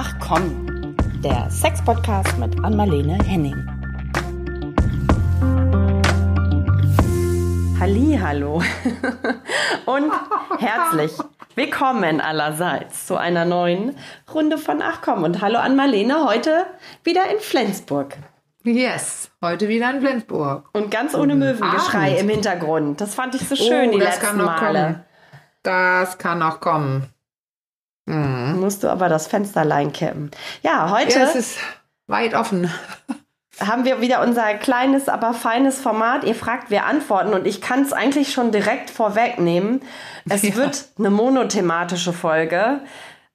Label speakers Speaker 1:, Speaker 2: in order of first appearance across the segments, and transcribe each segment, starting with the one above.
Speaker 1: Ach komm, der Sex-Podcast mit Anmalene Henning. Hallo und herzlich willkommen allerseits zu einer neuen Runde von Ach komm und hallo an Marlene heute wieder in Flensburg.
Speaker 2: Yes, heute wieder in Flensburg.
Speaker 1: Und ganz ohne Möwengeschrei Abend. im Hintergrund. Das fand ich so schön oh, die letzten Male.
Speaker 2: Kommen. Das kann noch kommen.
Speaker 1: Mhm. Musst du aber das Fensterlein kippen. Ja, heute.
Speaker 2: Ja, es ist weit offen.
Speaker 1: haben wir wieder unser kleines, aber feines Format. Ihr fragt, wir antworten. Und ich kann es eigentlich schon direkt vorwegnehmen. Es ja. wird eine monothematische Folge.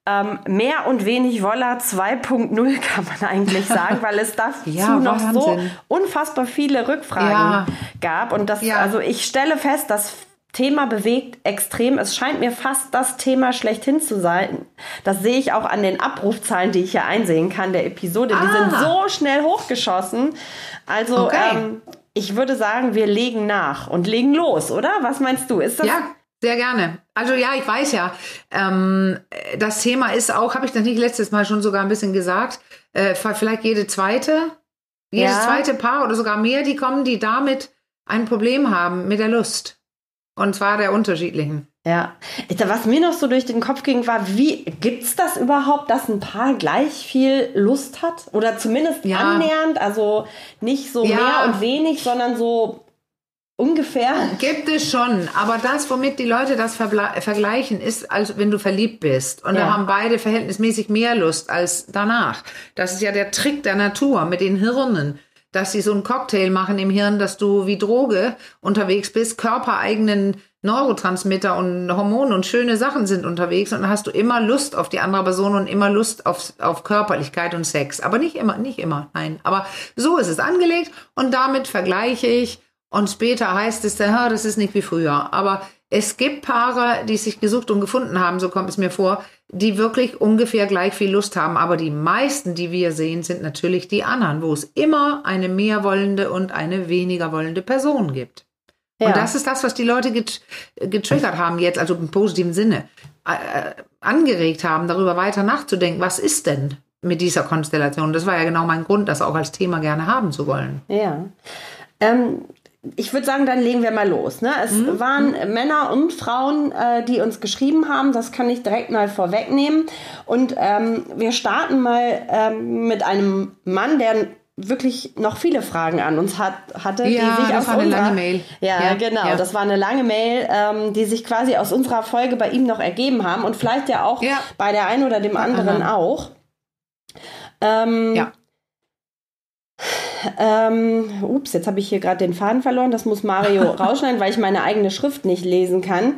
Speaker 1: Ähm, mehr und wenig Woller 2.0 kann man eigentlich sagen, weil es dazu ja, noch so unfassbar viele Rückfragen ja. gab. Und das, also ich stelle fest, dass Thema bewegt extrem. Es scheint mir fast das Thema schlechthin zu sein. Das sehe ich auch an den Abrufzahlen, die ich hier einsehen kann, der Episode. Ah. Die sind ah. so schnell hochgeschossen. Also okay. ähm, ich würde sagen, wir legen nach und legen los, oder? Was meinst du? Ist das?
Speaker 2: Ja. Sehr gerne. Also ja, ich weiß ja, ähm, das Thema ist auch, habe ich das nicht letztes Mal schon sogar ein bisschen gesagt, äh, vielleicht jede zweite, jedes ja. zweite Paar oder sogar mehr, die kommen, die damit ein Problem haben mit der Lust. Und zwar der unterschiedlichen.
Speaker 1: Ja. Was mir noch so durch den Kopf ging, war, wie gibt es das überhaupt, dass ein Paar gleich viel Lust hat? Oder zumindest ja. annähernd, also nicht so ja. mehr und wenig, sondern so ungefähr.
Speaker 2: Gibt es schon, aber das, womit die Leute das vergleichen, ist, als wenn du verliebt bist. Und ja. da haben beide verhältnismäßig mehr Lust als danach. Das ist ja der Trick der Natur mit den Hirnen dass sie so einen Cocktail machen im Hirn, dass du wie Droge unterwegs bist, körpereigenen Neurotransmitter und Hormone und schöne Sachen sind unterwegs und dann hast du immer Lust auf die andere Person und immer Lust auf, auf Körperlichkeit und Sex. Aber nicht immer, nicht immer, nein. Aber so ist es angelegt und damit vergleiche ich und später heißt es, das ist nicht wie früher. Aber es gibt Paare, die sich gesucht und gefunden haben, so kommt es mir vor, die wirklich ungefähr gleich viel Lust haben. Aber die meisten, die wir sehen, sind natürlich die anderen, wo es immer eine mehr wollende und eine weniger wollende Person gibt. Ja. Und das ist das, was die Leute get getriggert haben jetzt, also im positiven Sinne, äh, angeregt haben, darüber weiter nachzudenken. Was ist denn mit dieser Konstellation? Das war ja genau mein Grund, das auch als Thema gerne haben zu wollen.
Speaker 1: Ja. Ähm, ich würde sagen, dann legen wir mal los. Ne? Es mhm. waren Männer und Frauen, äh, die uns geschrieben haben. Das kann ich direkt mal vorwegnehmen. Und ähm, wir starten mal ähm, mit einem Mann, der wirklich noch viele Fragen an uns hat, hatte,
Speaker 2: ja, die sich aus unserer
Speaker 1: Ja, ja, genau, ja. das war eine lange Mail, ähm, die sich quasi aus unserer Folge bei ihm noch ergeben haben und vielleicht ja auch ja. bei der einen oder dem anderen auch. Ähm, ja. Ähm, ups, jetzt habe ich hier gerade den Faden verloren. Das muss Mario rausschneiden, weil ich meine eigene Schrift nicht lesen kann.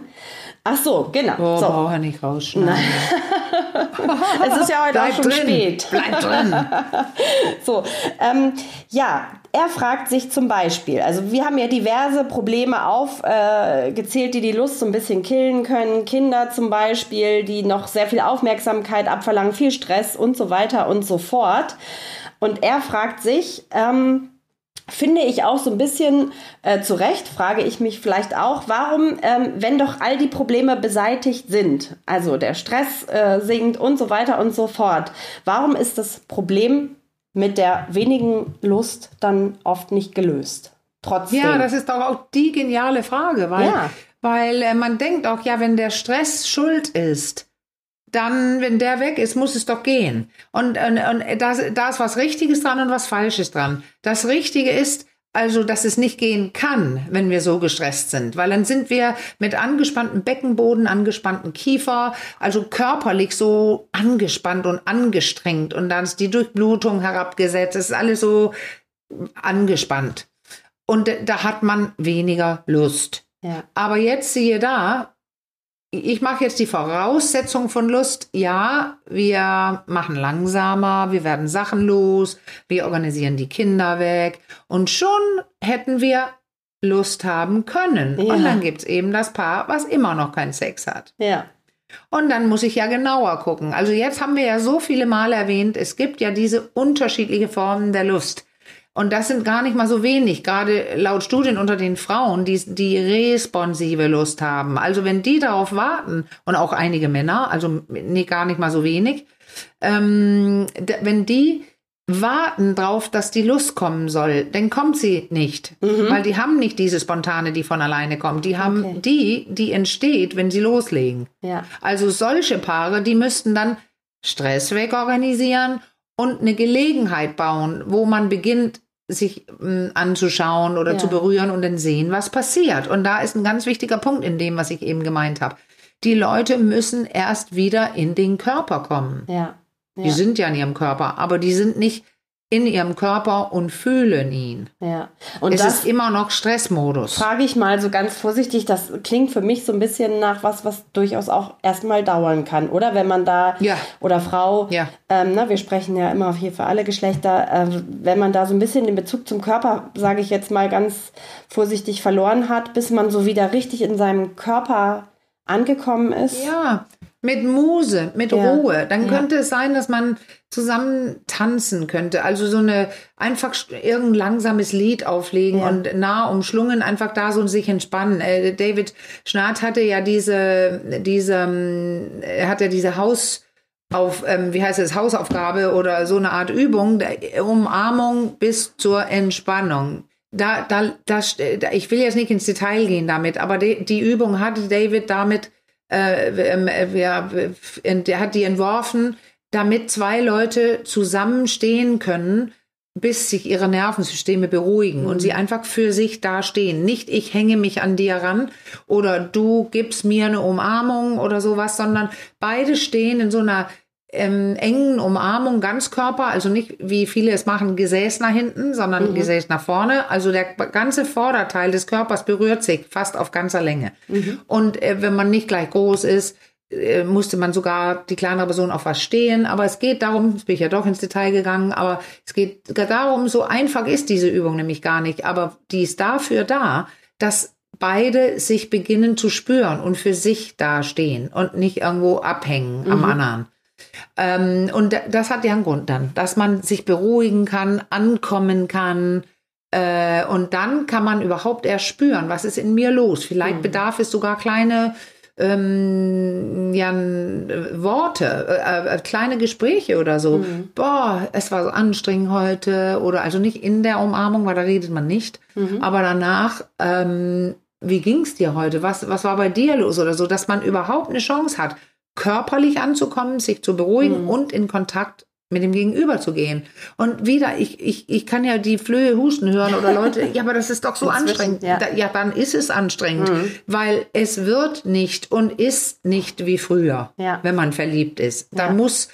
Speaker 1: Ach so, genau.
Speaker 2: Oh,
Speaker 1: so.
Speaker 2: brauche nicht rausschneiden.
Speaker 1: es ist ja heute Bleib auch schon
Speaker 2: drin.
Speaker 1: spät.
Speaker 2: Bleib drin.
Speaker 1: so, ähm, ja, er fragt sich zum Beispiel, also wir haben ja diverse Probleme aufgezählt, äh, die die Lust so ein bisschen killen können. Kinder zum Beispiel, die noch sehr viel Aufmerksamkeit abverlangen, viel Stress und so weiter und so fort. Und er fragt sich, ähm, finde ich auch so ein bisschen äh, zu Recht, frage ich mich vielleicht auch, warum, ähm, wenn doch all die Probleme beseitigt sind, also der Stress äh, sinkt und so weiter und so fort, warum ist das Problem mit der wenigen Lust dann oft nicht gelöst? Trotzdem.
Speaker 2: Ja, das ist doch auch die geniale Frage, weil, ja. weil äh, man denkt auch, ja, wenn der Stress schuld ist, dann, wenn der weg ist, muss es doch gehen. Und, und, und da, da ist was Richtiges dran und was Falsches dran. Das Richtige ist, also, dass es nicht gehen kann, wenn wir so gestresst sind, weil dann sind wir mit angespanntem Beckenboden, angespannten Kiefer, also körperlich so angespannt und angestrengt und dann ist die Durchblutung herabgesetzt, es ist alles so angespannt. Und da hat man weniger Lust. Ja. Aber jetzt siehe da, ich mache jetzt die Voraussetzung von Lust. Ja, wir machen langsamer, wir werden Sachen los, wir organisieren die Kinder weg und schon hätten wir Lust haben können. Ja. Und dann gibt es eben das Paar, was immer noch keinen Sex hat.
Speaker 1: Ja.
Speaker 2: Und dann muss ich ja genauer gucken. Also jetzt haben wir ja so viele Mal erwähnt, es gibt ja diese unterschiedlichen Formen der Lust. Und das sind gar nicht mal so wenig, gerade laut Studien unter den Frauen, die, die responsive Lust haben. Also wenn die darauf warten, und auch einige Männer, also nee, gar nicht mal so wenig, ähm, wenn die warten drauf, dass die Lust kommen soll, dann kommt sie nicht. Mhm. Weil die haben nicht diese spontane, die von alleine kommt. Die haben okay. die, die entsteht, wenn sie loslegen.
Speaker 1: Ja.
Speaker 2: Also solche Paare, die müssten dann Stress wegorganisieren und eine Gelegenheit bauen, wo man beginnt, sich äh, anzuschauen oder ja. zu berühren und dann sehen, was passiert. Und da ist ein ganz wichtiger Punkt in dem, was ich eben gemeint habe. Die Leute müssen erst wieder in den Körper kommen.
Speaker 1: Ja.
Speaker 2: ja. Die sind ja in ihrem Körper, aber die sind nicht in ihrem Körper und fühlen ihn.
Speaker 1: Ja.
Speaker 2: Und es ist immer noch Stressmodus.
Speaker 1: Frage ich mal so ganz vorsichtig, das klingt für mich so ein bisschen nach was, was durchaus auch erstmal dauern kann, oder? Wenn man da
Speaker 2: ja.
Speaker 1: oder Frau,
Speaker 2: ja.
Speaker 1: ähm, na, wir sprechen ja immer hier für alle Geschlechter, äh, wenn man da so ein bisschen den Bezug zum Körper, sage ich jetzt mal ganz vorsichtig, verloren hat, bis man so wieder richtig in seinem Körper angekommen ist.
Speaker 2: Ja, mit Muse, mit ja. Ruhe. Dann ja. könnte es sein, dass man zusammen tanzen könnte. Also so eine einfach irgendein langsames Lied auflegen ja. und nah umschlungen, einfach da so sich entspannen. Äh, David Schnarrt hatte ja diese, diese, ähm, er hat ja diese Haus, auf, ähm, wie heißt es, Hausaufgabe oder so eine Art Übung, Umarmung bis zur Entspannung. Da, da, das, ich will jetzt nicht ins Detail gehen damit, aber die, die Übung hatte David damit äh, ähm, äh, der hat die entworfen, damit zwei Leute zusammenstehen können, bis sich ihre Nervensysteme beruhigen mhm. und sie einfach für sich dastehen. Nicht ich hänge mich an dir ran oder du gibst mir eine Umarmung oder sowas, sondern beide stehen in so einer ähm, engen Umarmung Ganzkörper, also nicht wie viele es machen, Gesäß nach hinten, sondern mhm. Gesäß nach vorne. Also der ganze Vorderteil des Körpers berührt sich fast auf ganzer Länge. Mhm. Und äh, wenn man nicht gleich groß ist, äh, musste man sogar die kleinere Person auf was stehen. Aber es geht darum, jetzt bin ich ja doch ins Detail gegangen, aber es geht darum, so einfach ist diese Übung nämlich gar nicht. Aber die ist dafür da, dass beide sich beginnen zu spüren und für sich dastehen und nicht irgendwo abhängen mhm. am anderen. Ähm, und das hat ja einen Grund dann, dass man sich beruhigen kann, ankommen kann. Äh, und dann kann man überhaupt erst spüren, was ist in mir los. Vielleicht mhm. bedarf es sogar kleine ähm, ja, Worte, äh, äh, kleine Gespräche oder so. Mhm. Boah, es war so anstrengend heute. Oder also nicht in der Umarmung, weil da redet man nicht. Mhm. Aber danach, ähm, wie ging es dir heute? Was, was war bei dir los oder so, dass man überhaupt eine Chance hat körperlich anzukommen, sich zu beruhigen mhm. und in Kontakt mit dem Gegenüber zu gehen. Und wieder, ich, ich, ich kann ja die Flöhe husten hören oder Leute, ja, aber das ist doch so anstrengend. Ja. Da, ja. dann ist es anstrengend, mhm. weil es wird nicht und ist nicht wie früher,
Speaker 1: ja.
Speaker 2: wenn man verliebt ist. Da muss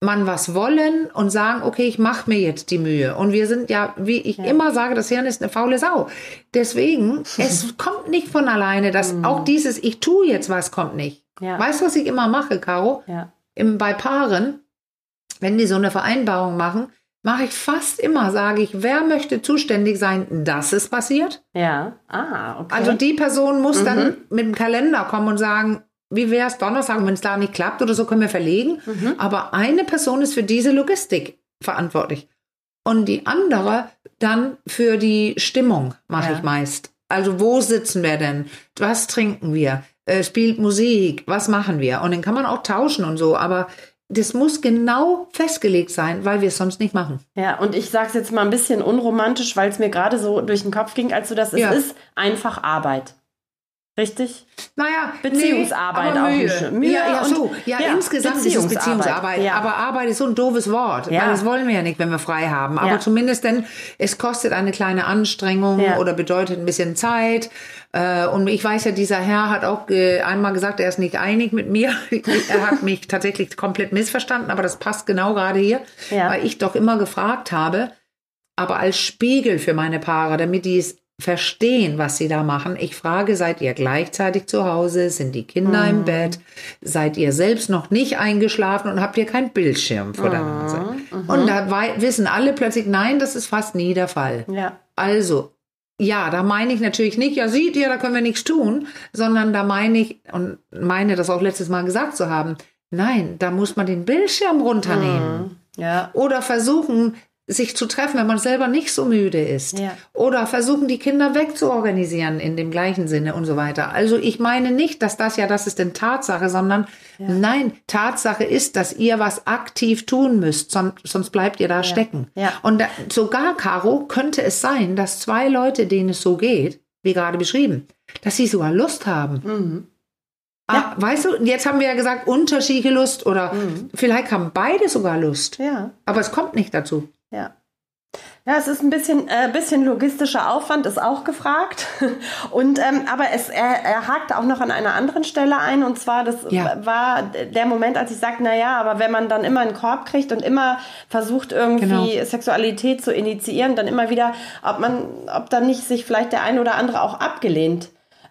Speaker 2: man was wollen und sagen, okay, ich mache mir jetzt die Mühe. Und wir sind ja, wie ich ja. immer sage, das Hirn ist eine faule Sau. Deswegen, es kommt nicht von alleine, dass mhm. auch dieses, ich tue jetzt was, kommt nicht. Ja. Weißt du, was ich immer mache, Caro?
Speaker 1: Ja.
Speaker 2: Im, bei Paaren, wenn die so eine Vereinbarung machen, mache ich fast immer, sage ich, wer möchte zuständig sein, dass es passiert?
Speaker 1: Ja. Ah, okay.
Speaker 2: Also die Person muss mhm. dann mit dem Kalender kommen und sagen, wie wäre es Donnerstag, wenn es da nicht klappt oder so, können wir verlegen. Mhm. Aber eine Person ist für diese Logistik verantwortlich. Und die andere dann für die Stimmung mache ja. ich meist. Also wo sitzen wir denn? Was trinken wir? Äh, spielt Musik, was machen wir? Und dann kann man auch tauschen und so, aber das muss genau festgelegt sein, weil wir es sonst nicht machen.
Speaker 1: Ja, und ich sage es jetzt mal ein bisschen unromantisch, weil es mir gerade so durch den Kopf ging, als du das, ja. es ist einfach Arbeit. Richtig?
Speaker 2: Naja,
Speaker 1: Beziehungsarbeit
Speaker 2: nee,
Speaker 1: auch
Speaker 2: Mühe. Mühe ja, ja, so. ja, ja, insgesamt ist es Beziehungsarbeit. Ja. Aber Arbeit ist so ein doofes Wort, ja. weil das wollen wir ja nicht, wenn wir frei haben. Aber zumindest denn, es kostet eine kleine Anstrengung oder bedeutet ein bisschen Zeit. Äh, und ich weiß ja, dieser Herr hat auch einmal gesagt, er ist nicht einig mit mir. er hat mich tatsächlich komplett missverstanden, aber das passt genau gerade hier, weil ich doch immer gefragt habe, aber als Spiegel für meine Paare, damit die es verstehen, was sie da machen. Ich frage, seid ihr gleichzeitig zu Hause? Sind die Kinder mhm. im Bett? Seid ihr selbst noch nicht eingeschlafen und habt ihr keinen Bildschirm vor der Nase? Mhm. Und da wissen alle plötzlich, nein, das ist fast nie der Fall.
Speaker 1: Ja.
Speaker 2: Also, ja, da meine ich natürlich nicht, ja, seht ihr, da können wir nichts tun, sondern da meine ich, und meine das auch letztes Mal gesagt zu haben, nein, da muss man den Bildschirm runternehmen.
Speaker 1: Mhm. Ja.
Speaker 2: Oder versuchen, sich zu treffen, wenn man selber nicht so müde ist.
Speaker 1: Ja.
Speaker 2: Oder versuchen, die Kinder wegzuorganisieren in dem gleichen Sinne und so weiter. Also ich meine nicht, dass das ja, das ist denn Tatsache, sondern nein, Tatsache ist, dass ihr was aktiv tun müsst, sonst, sonst bleibt ihr da stecken.
Speaker 1: Ja.
Speaker 2: Und da, sogar, Caro, könnte es sein, dass zwei Leute, denen es so geht, wie gerade beschrieben, dass sie sogar Lust haben.
Speaker 1: Mhm.
Speaker 2: Ah, weißt du, jetzt haben wir ja gesagt, unterschiedliche Lust oder
Speaker 1: Mhm.
Speaker 2: vielleicht haben beide sogar Lust.
Speaker 1: Ja.
Speaker 2: Aber es kommt nicht dazu.
Speaker 1: Ja. Ja, es ist ein bisschen, äh, bisschen logistischer Aufwand, ist auch gefragt. Und ähm, aber es, er, er hakte auch noch an einer anderen Stelle ein und zwar, das
Speaker 2: Ja.
Speaker 1: war der Moment, als ich sagte, na ja, aber wenn man dann immer einen Korb kriegt und immer versucht irgendwie
Speaker 2: Genau.
Speaker 1: Sexualität zu initiieren, dann immer wieder, ob man, ob dann nicht sich vielleicht der ein oder andere auch abgelehnt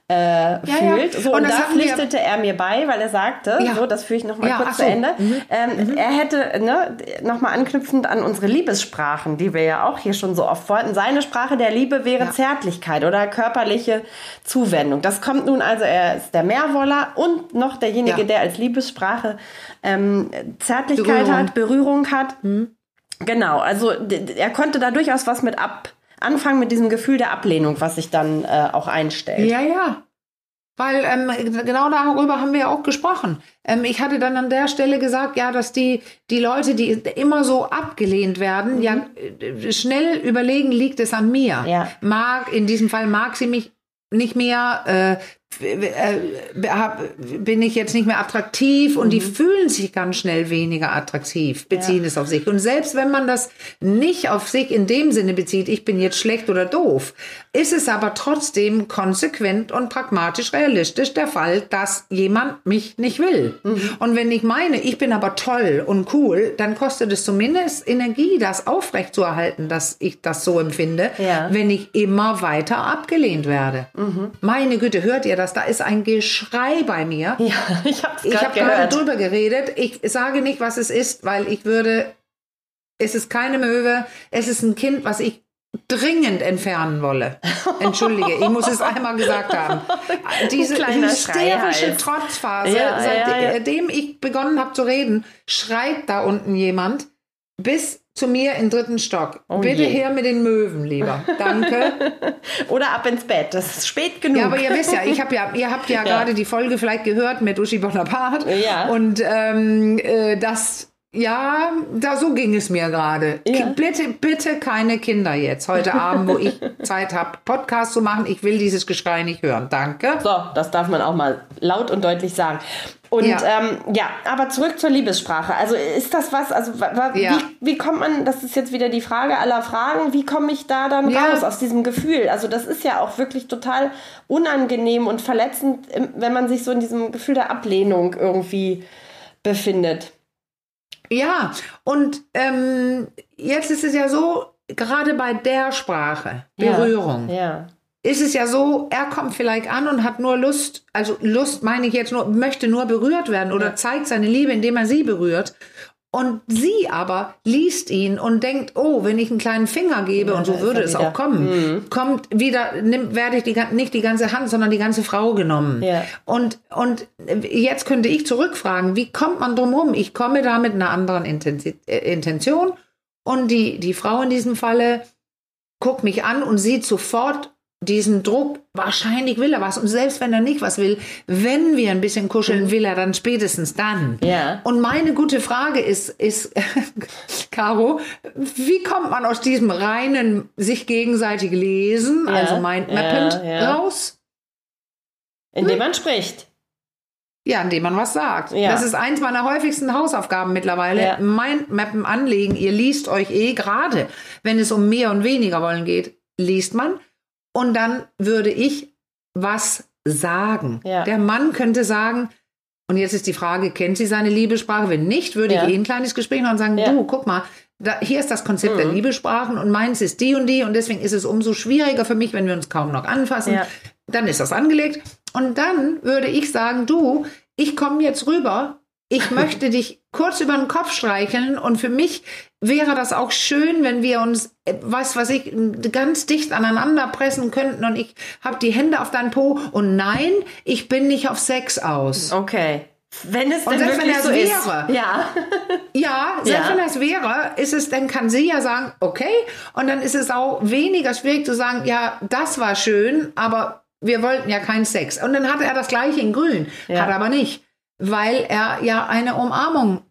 Speaker 1: äh, fühlt. So,
Speaker 2: Und
Speaker 1: und, da
Speaker 2: wir-
Speaker 1: pflichtete er mir bei, weil er sagte,
Speaker 2: Ja.
Speaker 1: so, das führe ich noch mal
Speaker 2: Ja,
Speaker 1: kurz
Speaker 2: ach
Speaker 1: zu
Speaker 2: so.
Speaker 1: Ende.
Speaker 2: Mhm.
Speaker 1: Ähm, Er hätte, ne, nochmal anknüpfend an unsere Liebessprachen, die wir ja auch hier schon so oft wollten, seine Sprache der Liebe wäre
Speaker 2: Ja.
Speaker 1: Zärtlichkeit oder körperliche Zuwendung. Das kommt nun also, er ist der Mehrwoller und noch derjenige,
Speaker 2: Ja.
Speaker 1: der als Liebessprache ähm, Zärtlichkeit
Speaker 2: Berührung.
Speaker 1: hat, Berührung hat. Genau, also er konnte da durchaus was mit ab anfangen mit diesem Gefühl der Ablehnung, was sich dann äh, auch einstellt.
Speaker 2: Ja, ja. Weil ähm, genau darüber haben wir ja auch gesprochen. Ähm, ich hatte dann an der Stelle gesagt, ja, dass die, die Leute, die immer so abgelehnt werden, ja äh, schnell überlegen, liegt es an mir.
Speaker 1: Ja.
Speaker 2: Mag, in diesem Fall mag sie mich nicht mehr, äh, bin ich jetzt nicht mehr attraktiv und die fühlen sich ganz schnell weniger attraktiv, beziehen es auf sich. Und selbst wenn man das nicht auf sich in dem Sinne bezieht, ich bin jetzt schlecht oder doof, ist es aber trotzdem konsequent und pragmatisch realistisch der Fall, dass jemand mich nicht will. Und wenn ich meine, ich bin aber toll und cool, dann kostet es zumindest Energie, das aufrechtzuerhalten, dass ich das so empfinde,
Speaker 1: Ja.
Speaker 2: wenn ich immer weiter abgelehnt werde. Meine Güte, hört ihr das? Da ist ein Geschrei bei mir.
Speaker 1: Ja, ich habe
Speaker 2: Ich
Speaker 1: gerade gehört.
Speaker 2: drüber geredet. Ich sage nicht, was es ist, weil ich würde. Es ist keine Möwe. Es ist ein Kind, was ich dringend entfernen wolle. Entschuldige, ich muss es einmal gesagt haben. Diese hysterische. Trotzphase,
Speaker 1: Ja, ja, ja.
Speaker 2: seitdem ich begonnen habe zu reden, schreit da unten jemand bis zu mir im dritten Stock.
Speaker 1: Oh
Speaker 2: Bitte
Speaker 1: je.
Speaker 2: her mit den Möwen, lieber. Danke.
Speaker 1: Oder ab ins Bett. Das ist spät genug.
Speaker 2: Ja, aber ihr wisst ja, ich habe ja, ihr habt ja, gerade die Folge vielleicht gehört mit Uschi Bonaparte.
Speaker 1: Ja.
Speaker 2: Und ähm, äh, das, ja, da so ging es mir gerade.
Speaker 1: Ja.
Speaker 2: Bitte, bitte keine Kinder jetzt heute Abend, wo ich Zeit habe, Podcast zu machen. Ich will dieses Geschrei nicht hören. Danke.
Speaker 1: So, das darf man auch mal laut und deutlich sagen. Und
Speaker 2: Ja.
Speaker 1: ähm, ja aber zurück zur Liebessprache. Also ist das was, also wa-
Speaker 2: Ja.
Speaker 1: wie, wie kommt man, das ist jetzt wieder die Frage aller Fragen, wie komme ich da dann raus aus diesem Gefühl? Also das ist ja auch wirklich total unangenehm und verletzend, wenn man sich so in diesem Gefühl der Ablehnung irgendwie befindet.
Speaker 2: Ja, und ähm, jetzt ist es ja so, gerade bei der Sprache, Berührung,
Speaker 1: Ja.
Speaker 2: ist es ja so, er kommt vielleicht an und hat nur Lust, also Lust meine ich jetzt nur, möchte nur berührt werden oder
Speaker 1: Ja.
Speaker 2: zeigt seine Liebe, indem er sie berührt. Und sie aber liest ihn und denkt, oh, wenn ich einen kleinen Finger gebe,
Speaker 1: Ja,
Speaker 2: und so würde es
Speaker 1: wieder. Mhm.
Speaker 2: auch kommen, kommt wieder, nimm, werde ich die, nicht die ganze Hand, sondern die ganze Frau genommen.
Speaker 1: Ja.
Speaker 2: Und, und jetzt könnte ich zurückfragen, wie kommt man drum rum? Ich komme da mit einer anderen äh, Intention und die, die Frau in diesem Falle guckt mich an und sieht sofort diesen Druck, wahrscheinlich will er was. Und selbst wenn er nicht was will, wenn wir ein bisschen kuscheln, will er dann spätestens dann.
Speaker 1: Ja.
Speaker 2: Und meine gute Frage ist, ist, Caro, wie kommt man aus diesem reinen sich gegenseitig lesen,
Speaker 1: Ja,
Speaker 2: also mindmappend,
Speaker 1: ja, ja.
Speaker 2: raus?
Speaker 1: Indem man spricht.
Speaker 2: Ja, indem man was sagt.
Speaker 1: Ja.
Speaker 2: Das ist eins meiner häufigsten Hausaufgaben mittlerweile.
Speaker 1: Ja.
Speaker 2: Mindmappen anlegen. Ihr liest euch eh gerade, wenn es um mehr und weniger wollen geht, liest man. Und dann würde ich was sagen.
Speaker 1: Ja.
Speaker 2: Der Mann könnte sagen, und jetzt ist die Frage, kennt sie seine Liebessprache? Wenn nicht, würde
Speaker 1: Ja.
Speaker 2: ich eh ein kleines Gespräch machen und sagen,
Speaker 1: Ja.
Speaker 2: du, guck mal, da, hier ist das Konzept
Speaker 1: Mhm.
Speaker 2: der Liebessprachen und meins ist die und die und deswegen ist es umso schwieriger für mich, wenn wir uns kaum noch anfassen.
Speaker 1: Ja.
Speaker 2: Dann ist das angelegt. Und dann würde ich sagen, du, ich komme jetzt rüber. Ich möchte dich kurz über den Kopf streicheln und für mich wäre das auch schön, wenn wir uns, äh, was was ich, ganz dicht aneinander pressen könnten und ich habe die Hände auf deinen Po und nein, ich bin nicht auf Sex aus.
Speaker 1: Okay. Wenn es denn wirklich so
Speaker 2: es
Speaker 1: ist.
Speaker 2: wäre.
Speaker 1: Ja.
Speaker 2: Ja, selbst
Speaker 1: Ja.
Speaker 2: wenn das wäre, ist es, dann kann sie ja sagen, okay, und dann ist es auch weniger schwierig zu sagen, ja, das war schön, aber wir wollten ja keinen Sex. Und dann hatte er das gleiche in Grün,
Speaker 1: Ja.
Speaker 2: hat er aber nicht, weil er ja eine Umarmung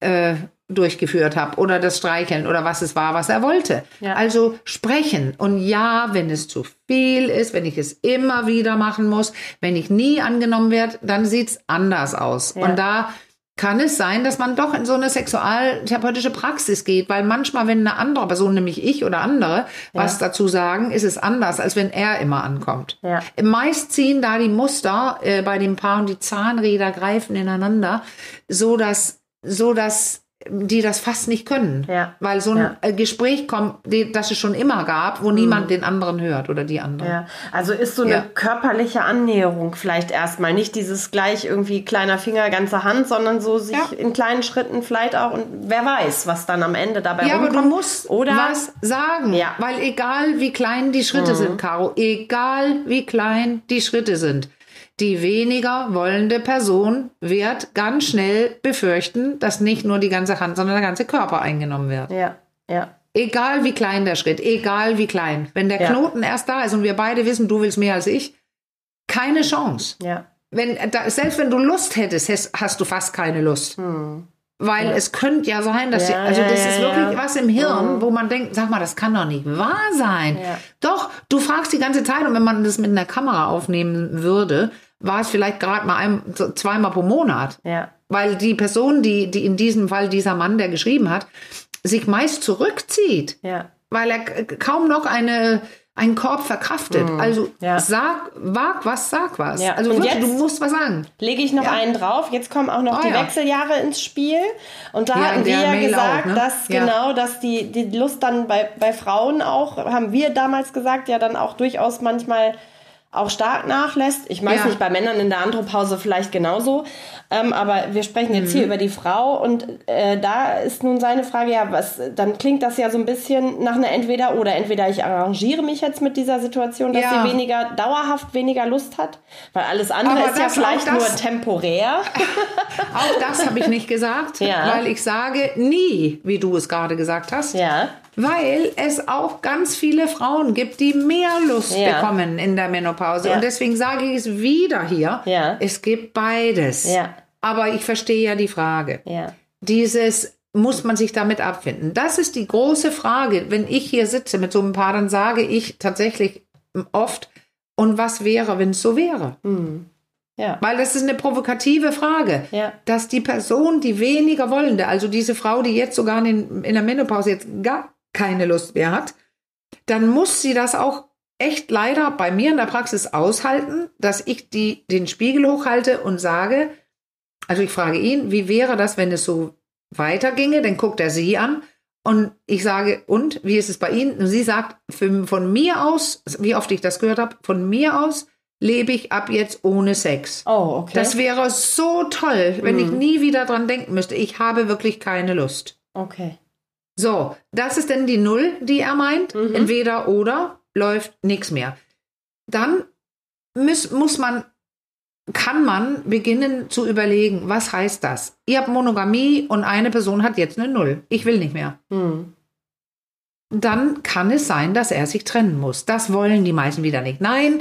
Speaker 2: äh, durchgeführt hat oder das Streicheln oder was es war, was er wollte.
Speaker 1: Ja.
Speaker 2: Also sprechen. Und ja, wenn es zu viel ist, wenn ich es immer wieder machen muss, wenn ich nie angenommen werde, dann sieht's anders aus.
Speaker 1: Ja.
Speaker 2: Und da kann es sein, dass man doch in so eine sexualtherapeutische Praxis geht, weil manchmal, wenn eine andere Person, nämlich ich oder andere, was dazu sagen, ist es anders, als wenn er immer ankommt.
Speaker 1: Ja.
Speaker 2: Meist ziehen da die Muster äh, bei den Paaren, die Zahnräder greifen ineinander, so dass, so dass die das fast nicht können.
Speaker 1: Ja.
Speaker 2: Weil so ein
Speaker 1: Ja.
Speaker 2: äh, Gespräch kommt, die, das es schon immer gab, wo niemand den anderen hört oder die andere.
Speaker 1: Ja, also ist so eine körperliche Annäherung vielleicht erstmal. Nicht dieses gleich irgendwie kleiner Finger, ganze Hand, sondern so sich in kleinen Schritten vielleicht auch und wer weiß, was dann am Ende dabei
Speaker 2: Ja, aber
Speaker 1: rumkommt.
Speaker 2: du musst
Speaker 1: Oder
Speaker 2: was sagen. Weil egal wie klein die Schritte sind, Caro, egal wie klein die Schritte sind, die weniger wollende Person wird ganz schnell befürchten, dass nicht nur die ganze Hand, sondern der ganze Körper eingenommen wird.
Speaker 1: Ja, ja,
Speaker 2: Egal wie klein der Schritt, egal wie klein. Wenn der
Speaker 1: Ja.
Speaker 2: Knoten erst da ist und wir beide wissen, du willst mehr als ich, keine Chance.
Speaker 1: ja.
Speaker 2: Wenn, da, selbst wenn du Lust hättest, hast, hast du fast keine Lust. Weil es könnte ja sein, dass
Speaker 1: Hm. Ja,
Speaker 2: sie, also
Speaker 1: ja,
Speaker 2: das
Speaker 1: ja,
Speaker 2: ist
Speaker 1: ja. Hm.
Speaker 2: wirklich was im Hirn, wo man denkt, sag mal, das kann doch nicht wahr sein.
Speaker 1: Ja.
Speaker 2: Doch, du fragst die ganze Zeit und wenn man das mit einer Kamera aufnehmen würde, war es vielleicht gerade mal ein, zweimal pro Monat.
Speaker 1: Ja.
Speaker 2: Weil die Person, die, die in diesem Fall dieser Mann, der geschrieben hat, sich meist zurückzieht
Speaker 1: Ja.
Speaker 2: weil er kaum noch eine, einen Korb verkraftet. Also
Speaker 1: Hm. Ja.
Speaker 2: sag, wag was, sag was.
Speaker 1: Ja.
Speaker 2: Also wirklich,
Speaker 1: jetzt-
Speaker 2: du musst was sagen.
Speaker 1: Lege ich noch einen drauf. Jetzt kommen auch noch
Speaker 2: Oh
Speaker 1: die
Speaker 2: ja.
Speaker 1: Wechseljahre ins Spiel. Und da hatten wir ja
Speaker 2: Mail
Speaker 1: gesagt,
Speaker 2: auch, ne?
Speaker 1: dass genau, dass die, die Lust dann bei, bei Frauen auch, haben wir damals gesagt, ja dann auch durchaus manchmal auch stark nachlässt. Ich weiß
Speaker 2: Ja.
Speaker 1: nicht, bei Männern in der Andropause vielleicht genauso. Ähm, aber wir sprechen jetzt
Speaker 2: Mhm.
Speaker 1: hier über die Frau und äh, da ist nun seine Frage, ja, was, dann klingt das ja so ein bisschen nach einer entweder oder. Entweder ich arrangiere mich jetzt mit dieser Situation, dass
Speaker 2: Ja.
Speaker 1: sie weniger, dauerhaft weniger Lust hat, weil alles andere
Speaker 2: Aber
Speaker 1: ist ja
Speaker 2: das-
Speaker 1: vielleicht
Speaker 2: auch
Speaker 1: nur
Speaker 2: das-
Speaker 1: temporär.
Speaker 2: Auch das habe ich nicht gesagt,
Speaker 1: Ja.
Speaker 2: weil ich sage nie, wie du es gerade gesagt hast.
Speaker 1: Ja.
Speaker 2: Weil es auch ganz viele Frauen gibt, die mehr Lust
Speaker 1: Ja.
Speaker 2: bekommen in der Menopause.
Speaker 1: Ja.
Speaker 2: Und deswegen sage ich es wieder hier.
Speaker 1: Ja.
Speaker 2: Es gibt beides. Aber ich verstehe ja die Frage. Dieses muss man sich damit abfinden. Das ist die große Frage. Wenn ich hier sitze mit so einem Paar, dann sage ich tatsächlich oft, und was wäre, wenn es so wäre?
Speaker 1: Ja.
Speaker 2: Weil das ist eine provokative Frage.
Speaker 1: Ja.
Speaker 2: Dass die Person, die weniger wollende, also diese Frau, die jetzt sogar in, in der Menopause jetzt gar keine Lust mehr hat, dann muss sie das auch echt leider bei mir in der Praxis aushalten, dass ich die, den Spiegel hochhalte und sage, also ich frage ihn, wie wäre das, wenn es so weiterginge? Dann guckt er sie an und ich sage, und wie ist es bei Ihnen? Und sie sagt, für, von mir aus, wie oft ich das gehört habe, von mir aus lebe ich ab jetzt ohne Sex.
Speaker 1: Oh, okay.
Speaker 2: Das wäre so toll, wenn ich nie wieder dran denken müsste. Ich habe wirklich keine Lust.
Speaker 1: okay.
Speaker 2: So, das ist denn die Null, die er meint. Entweder oder läuft nichts mehr. Dann muss, muss man, kann man beginnen zu überlegen, was heißt das? Ihr habt Monogamie und eine Person hat jetzt eine Null. Ich will nicht mehr. Dann kann es sein, dass er sich trennen muss. Das wollen die meisten wieder nicht. Nein,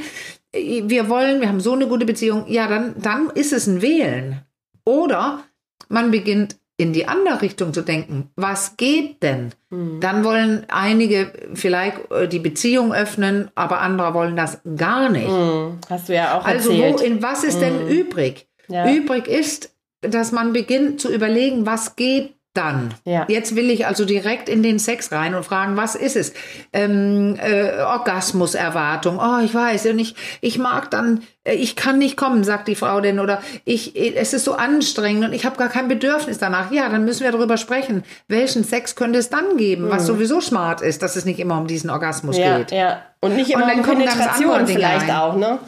Speaker 2: wir wollen, wir haben so eine gute Beziehung. Ja, dann, dann ist es ein Wählen. Oder man beginnt in die andere Richtung zu denken. Was geht denn? Dann wollen einige vielleicht äh, die Beziehung öffnen, aber andere wollen das gar nicht.
Speaker 1: Hm. Hast du ja auch
Speaker 2: Also
Speaker 1: erzählt.
Speaker 2: wo, in was ist denn übrig?
Speaker 1: Ja.
Speaker 2: Übrig ist, dass man beginnt zu überlegen, was geht dann?
Speaker 1: Ja.
Speaker 2: Jetzt will ich also direkt in den Sex rein und fragen, was ist es? Ähm, äh, Orgasmuserwartung. Oh, ich weiß und ich, ich mag dann, äh, ich kann nicht kommen, sagt die Frau denn, oder ich, äh, es ist so anstrengend und ich habe gar kein Bedürfnis danach. Ja, dann müssen wir darüber sprechen. Welchen Sex könnte es dann geben, was sowieso smart ist, dass es nicht immer um diesen Orgasmus
Speaker 1: ja,
Speaker 2: geht.
Speaker 1: ja. Und nicht
Speaker 2: Und
Speaker 1: immer
Speaker 2: dann
Speaker 1: um Penetration vielleicht
Speaker 2: rein.
Speaker 1: auch, ne?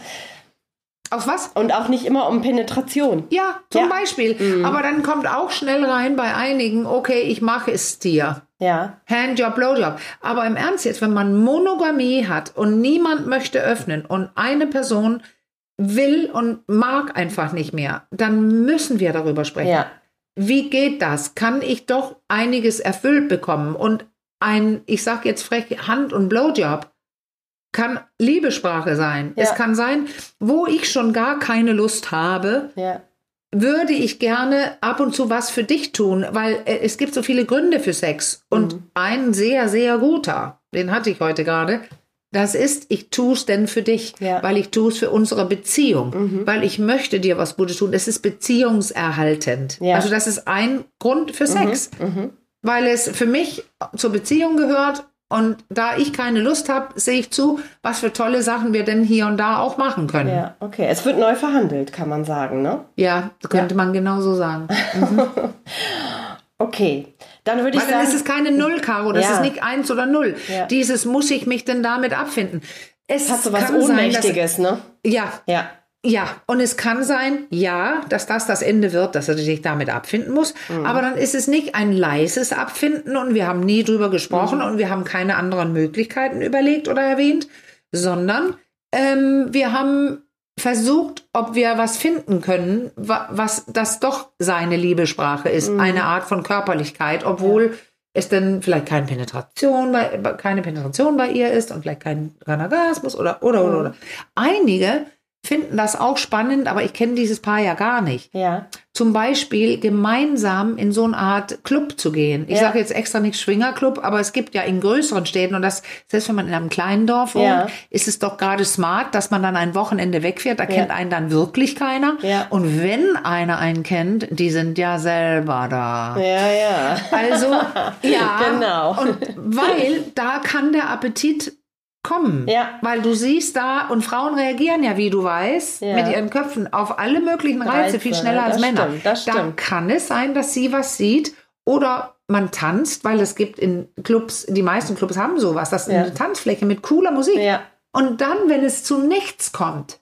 Speaker 2: Auf was?
Speaker 1: Und auch nicht immer um Penetration.
Speaker 2: Ja, zum
Speaker 1: Ja.
Speaker 2: Beispiel. Aber dann kommt auch schnell rein bei einigen, okay, ich mache es dir.
Speaker 1: Ja.
Speaker 2: Handjob, Blowjob. Aber im Ernst jetzt, wenn man Monogamie hat und niemand möchte öffnen und eine Person will und mag einfach nicht mehr, dann müssen wir darüber sprechen.
Speaker 1: Ja.
Speaker 2: Wie geht das? Kann ich doch einiges erfüllt bekommen? Und ein, ich sag jetzt frech, Hand- und Blowjob kann Liebesprache sein.
Speaker 1: Ja.
Speaker 2: Es kann sein, wo ich schon gar keine Lust habe,
Speaker 1: Ja.
Speaker 2: würde ich gerne ab und zu was für dich tun, weil äh, es gibt so viele Gründe für Sex. Und
Speaker 1: Mhm.
Speaker 2: ein sehr, sehr guter, den hatte ich heute gerade, das ist, ich tue es denn für dich,
Speaker 1: Ja. Mhm.
Speaker 2: weil ich tue es für unsere Beziehung, weil ich möchte dir was Gutes tun. Es ist beziehungserhaltend.
Speaker 1: Ja. Mhm.
Speaker 2: Also das ist ein Grund für Sex, weil es für mich zur Beziehung gehört. Und da ich keine Lust habe, sehe ich zu, was für tolle Sachen wir denn hier und da auch machen können.
Speaker 1: Ja, okay. Es wird neu verhandelt, kann man sagen, ne?
Speaker 2: Ja, könnte man genauso sagen.
Speaker 1: Okay. Dann würde ich
Speaker 2: Weil dann
Speaker 1: sagen.
Speaker 2: ist es keine Null, Caro. Das
Speaker 1: Ja.
Speaker 2: ist nicht eins oder Null.
Speaker 1: Ja.
Speaker 2: Dieses muss ich mich denn damit abfinden. Es
Speaker 1: hast du was
Speaker 2: kann sein,
Speaker 1: Ohnmächtiges, ne?
Speaker 2: Dass, ja,
Speaker 1: Ja.
Speaker 2: Ja. Und es kann sein, ja, dass das das Ende wird, dass er sich damit abfinden muss.
Speaker 1: Mhm.
Speaker 2: Aber dann ist es nicht ein leises Abfinden und wir haben nie drüber gesprochen
Speaker 1: Mhm.
Speaker 2: und wir haben keine anderen Möglichkeiten überlegt oder erwähnt, sondern ähm, wir haben versucht, ob wir was finden können, wa was das doch seine Liebesprache ist,
Speaker 1: Mhm.
Speaker 2: eine Art von Körperlichkeit, obwohl es denn vielleicht keine Penetration bei, keine Penetration bei ihr ist und vielleicht kein, kein Orgasmus oder oder oder oder. Einige finden das auch spannend, aber ich kenne dieses Paar ja gar nicht.
Speaker 1: Ja.
Speaker 2: Zum Beispiel gemeinsam in so eine Art Club zu gehen. Ich
Speaker 1: Ja.
Speaker 2: sage jetzt extra nicht Schwingerclub, aber es gibt ja in größeren Städten und das, selbst wenn man in einem kleinen Dorf wohnt,
Speaker 1: Ja.
Speaker 2: ist es doch gerade smart, dass man dann ein Wochenende wegfährt. Da kennt einen dann wirklich keiner.
Speaker 1: Ja.
Speaker 2: Und wenn einer einen kennt, die sind ja selber da.
Speaker 1: Ja, ja.
Speaker 2: Also, ja.
Speaker 1: Genau.
Speaker 2: Und weil da kann der Appetit kommen.
Speaker 1: Ja.
Speaker 2: Weil du siehst da, und Frauen reagieren ja, wie du weißt,
Speaker 1: Ja.
Speaker 2: mit ihren Köpfen auf alle möglichen Reize,
Speaker 1: Reize,
Speaker 2: viel schneller
Speaker 1: ne?
Speaker 2: als
Speaker 1: Das
Speaker 2: Männer.
Speaker 1: stimmt, das
Speaker 2: Da
Speaker 1: stimmt.
Speaker 2: kann es sein, dass sie was sieht oder man tanzt, weil es gibt in Clubs, die meisten Clubs haben sowas, das ist
Speaker 1: Ja.
Speaker 2: eine Tanzfläche mit cooler Musik.
Speaker 1: Ja.
Speaker 2: Und dann, wenn es zu nichts kommt,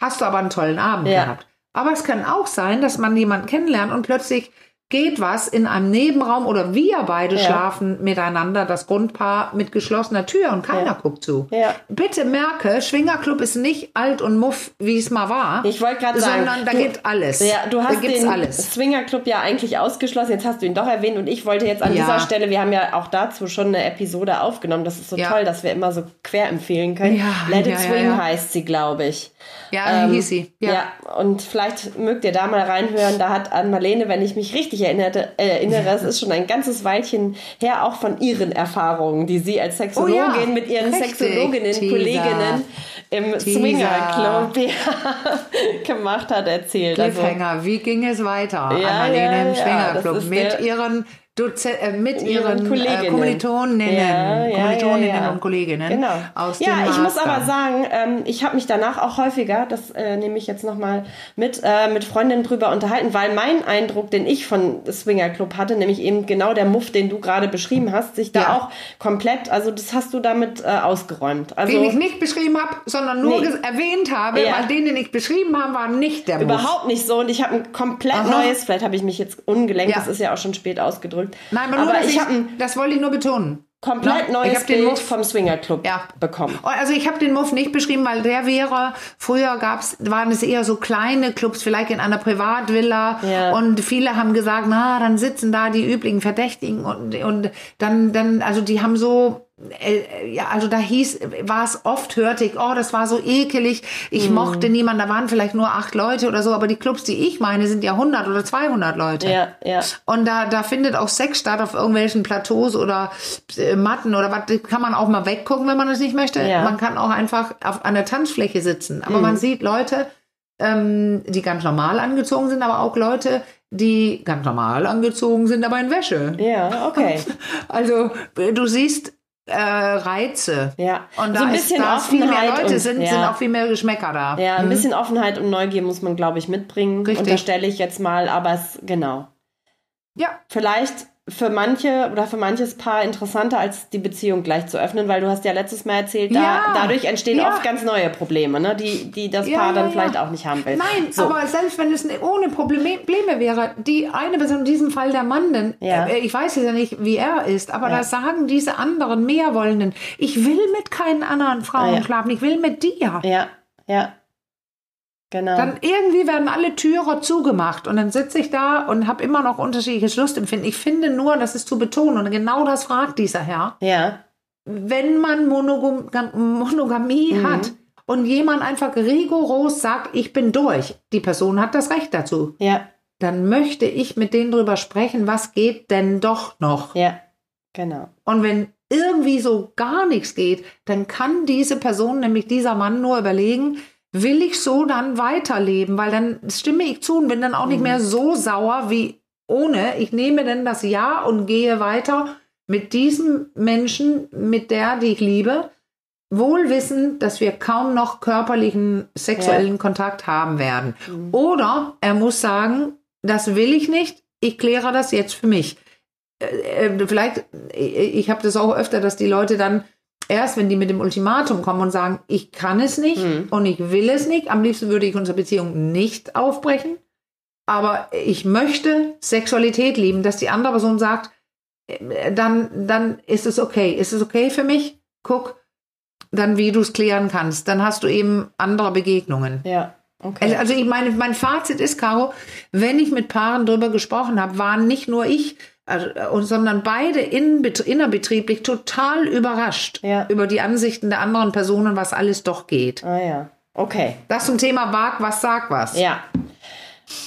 Speaker 2: hast du aber einen tollen Abend gehabt. Aber es kann auch sein, dass man jemanden kennenlernt und plötzlich geht was in einem Nebenraum oder wir beide
Speaker 1: Ja.
Speaker 2: schlafen miteinander, das Grundpaar mit geschlossener Tür und keiner
Speaker 1: Ja.
Speaker 2: guckt zu.
Speaker 1: Ja.
Speaker 2: Bitte merke, Schwingerclub ist nicht alt und muff, wie es mal war.
Speaker 1: Ich wollte gerade sagen,
Speaker 2: sondern da
Speaker 1: du-
Speaker 2: gibt alles.
Speaker 1: Ja, du
Speaker 2: da
Speaker 1: hast den
Speaker 2: alles.
Speaker 1: Swingerclub ja eigentlich ausgeschlossen. Jetzt hast du ihn doch erwähnt und ich wollte jetzt an dieser Stelle, wir haben ja auch dazu schon eine Episode aufgenommen. Das ist so toll, dass wir immer so quer empfehlen können.
Speaker 2: Ja,
Speaker 1: Let It Swing heißt sie, glaube ich.
Speaker 2: Ja,
Speaker 1: Ähm,
Speaker 2: hieß sie.
Speaker 1: Ja.
Speaker 2: Ja.
Speaker 1: und vielleicht mögt ihr da mal reinhören. Da hat Ann-Marlene, wenn ich mich richtig erinnerte, äh, erinnere, es ist schon ein ganzes Weilchen her, auch von ihren Erfahrungen, die sie als Sexologin
Speaker 2: Oh ja,
Speaker 1: mit ihren
Speaker 2: richtig.
Speaker 1: Sexologinnen,
Speaker 2: Teaser.
Speaker 1: Kolleginnen im
Speaker 2: Teaser.
Speaker 1: Swingerclub ja, gemacht hat, erzählt. Also,
Speaker 2: Cliffhanger, wie ging es weiter?
Speaker 1: Ja,
Speaker 2: Annalene im
Speaker 1: das ist
Speaker 2: mit
Speaker 1: der-
Speaker 2: ihren Doze äh, mit
Speaker 1: ihren
Speaker 2: ihren,
Speaker 1: Kolleginnen.
Speaker 2: Äh, Kommilitoninnen,
Speaker 1: Ja, ja,
Speaker 2: Kommilitoninnen
Speaker 1: ja, ja.
Speaker 2: und Kolleginnen
Speaker 1: Genau.
Speaker 2: aus
Speaker 1: ja,
Speaker 2: dem
Speaker 1: ich muss aber sagen, ähm, ich habe mich danach auch häufiger, das äh, nehme ich jetzt nochmal mit, äh, mit Freundinnen drüber unterhalten, weil mein Eindruck, den ich von Swinger Club hatte, nämlich eben genau der Muff, den du gerade beschrieben hast, sich da
Speaker 2: Ja.
Speaker 1: auch komplett, also das hast du damit äh, ausgeräumt. Also
Speaker 2: den ich nicht beschrieben habe, sondern nur
Speaker 1: Nee.
Speaker 2: erwähnt habe,
Speaker 1: Ja.
Speaker 2: weil den, den ich beschrieben habe, war nicht der Move.
Speaker 1: überhaupt nicht so und ich habe ein komplett
Speaker 2: Aha.
Speaker 1: neues, vielleicht habe ich mich jetzt ungelenkt,
Speaker 2: Ja.
Speaker 1: das ist ja auch schon spät ausgedrückt.
Speaker 2: Nein, aber, nur, dass
Speaker 1: ich
Speaker 2: ich, das wollte ich nur betonen.
Speaker 1: komplett
Speaker 2: Na, ich
Speaker 1: neues Bild
Speaker 2: Muff
Speaker 1: vom Swinger Club
Speaker 2: Ja.
Speaker 1: bekommen.
Speaker 2: Oh, Also ich habe den Muff nicht beschrieben, weil der wäre, früher gab's, waren es eher so kleine Clubs, vielleicht in einer Privatvilla
Speaker 1: Ja.
Speaker 2: und viele haben gesagt, na, dann sitzen da die üblichen Verdächtigen und, und dann, dann, also die haben so, ja, also da hieß, war es oft, hörte ich, oh, das war so ekelig, ich
Speaker 1: Mhm.
Speaker 2: mochte niemanden, da waren vielleicht nur acht Leute oder so, aber die Clubs, die ich meine, sind ja 100 oder 200 Leute.
Speaker 1: Ja, ja.
Speaker 2: Und da, da findet auch Sex statt auf irgendwelchen Plateaus oder äh, Matten oder was. Kann man auch mal weggucken, wenn man das nicht möchte.
Speaker 1: Ja.
Speaker 2: Man kann auch einfach auf, an der Tanzfläche sitzen. Aber man sieht Leute, ähm, die ganz normal angezogen sind, aber auch Leute, die ganz normal angezogen sind, aber in Wäsche.
Speaker 1: Ja, okay.
Speaker 2: Also äh, du siehst äh, Reize.
Speaker 1: Ja.
Speaker 2: Und da
Speaker 1: so ein
Speaker 2: ist,
Speaker 1: bisschen
Speaker 2: da es viel mehr Leute
Speaker 1: und-
Speaker 2: sind,
Speaker 1: ja.
Speaker 2: sind auch viel mehr Geschmäcker da.
Speaker 1: Ja, ein bisschen Offenheit und Neugier muss man, glaube ich, mitbringen.
Speaker 2: Richtig.
Speaker 1: Unterstelle ich jetzt mal, aber es, genau.
Speaker 2: Ja.
Speaker 1: Vielleicht für manche oder für manches Paar interessanter, als die Beziehung gleich zu öffnen, weil du hast ja letztes Mal erzählt, da,
Speaker 2: Ja.
Speaker 1: dadurch entstehen
Speaker 2: Ja.
Speaker 1: oft ganz neue Probleme, ne? die, die das
Speaker 2: Ja,
Speaker 1: Paar dann vielleicht auch nicht haben will.
Speaker 2: Nein,
Speaker 1: so.
Speaker 2: aber selbst wenn es ne- ohne Probleme wäre, die eine Person, in diesem Fall der Mann, denn äh, ich weiß jetzt ja nicht, wie er ist, aber da sagen diese anderen Mehrwollenden, ich will mit keinen anderen Frauen schlafen, ich will mit dir.
Speaker 1: Ja, ja. Genau.
Speaker 2: Dann irgendwie werden alle Türe zugemacht und dann sitze ich da und habe immer noch unterschiedliches Lustempfinden. Ich finde nur, das ist zu betonen und genau das fragt dieser Herr.
Speaker 1: Ja.
Speaker 2: Wenn man Monogam Monogamie
Speaker 1: Mhm.
Speaker 2: hat und jemand einfach rigoros sagt, ich bin durch, die Person hat das Recht dazu,
Speaker 1: Ja.
Speaker 2: dann möchte ich mit denen drüber sprechen, was geht denn doch noch.
Speaker 1: Ja. Genau.
Speaker 2: Und wenn irgendwie so gar nichts geht, dann kann diese Person, nämlich dieser Mann, nur überlegen, will ich so dann weiterleben? Weil dann stimme ich zu und bin dann auch nicht mehr so sauer wie ohne. Ich nehme dann das Ja und gehe weiter mit diesem Menschen, mit der, die ich liebe, wohl wissend, dass wir kaum noch körperlichen, sexuellen Kontakt haben werden. Oder er muss sagen, das will ich nicht, ich kläre das jetzt für mich äh, äh, vielleicht, ich, ich habe das auch öfter, dass die Leute dann erst, wenn die mit dem Ultimatum kommen und sagen, ich kann es nicht und ich will es nicht, am liebsten würde ich unsere Beziehung nicht aufbrechen, aber ich möchte Sexualität lieben, dass die andere Person sagt, äh, dann, dann ist es okay. Ist es okay für mich? Guck, dann wie du es klären kannst. Dann hast du eben andere Begegnungen.
Speaker 1: Ja. Okay.
Speaker 2: Also, also ich meine, mein Fazit ist, Caro, wenn ich mit Paaren drüber gesprochen habe, waren nicht nur ich, sondern beide in, innerbetrieblich total überrascht
Speaker 1: Ja.
Speaker 2: über die Ansichten der anderen Personen, was alles doch geht.
Speaker 1: ah ja. Okay.
Speaker 2: Das zum Thema Wag was, sag was.
Speaker 1: Ja.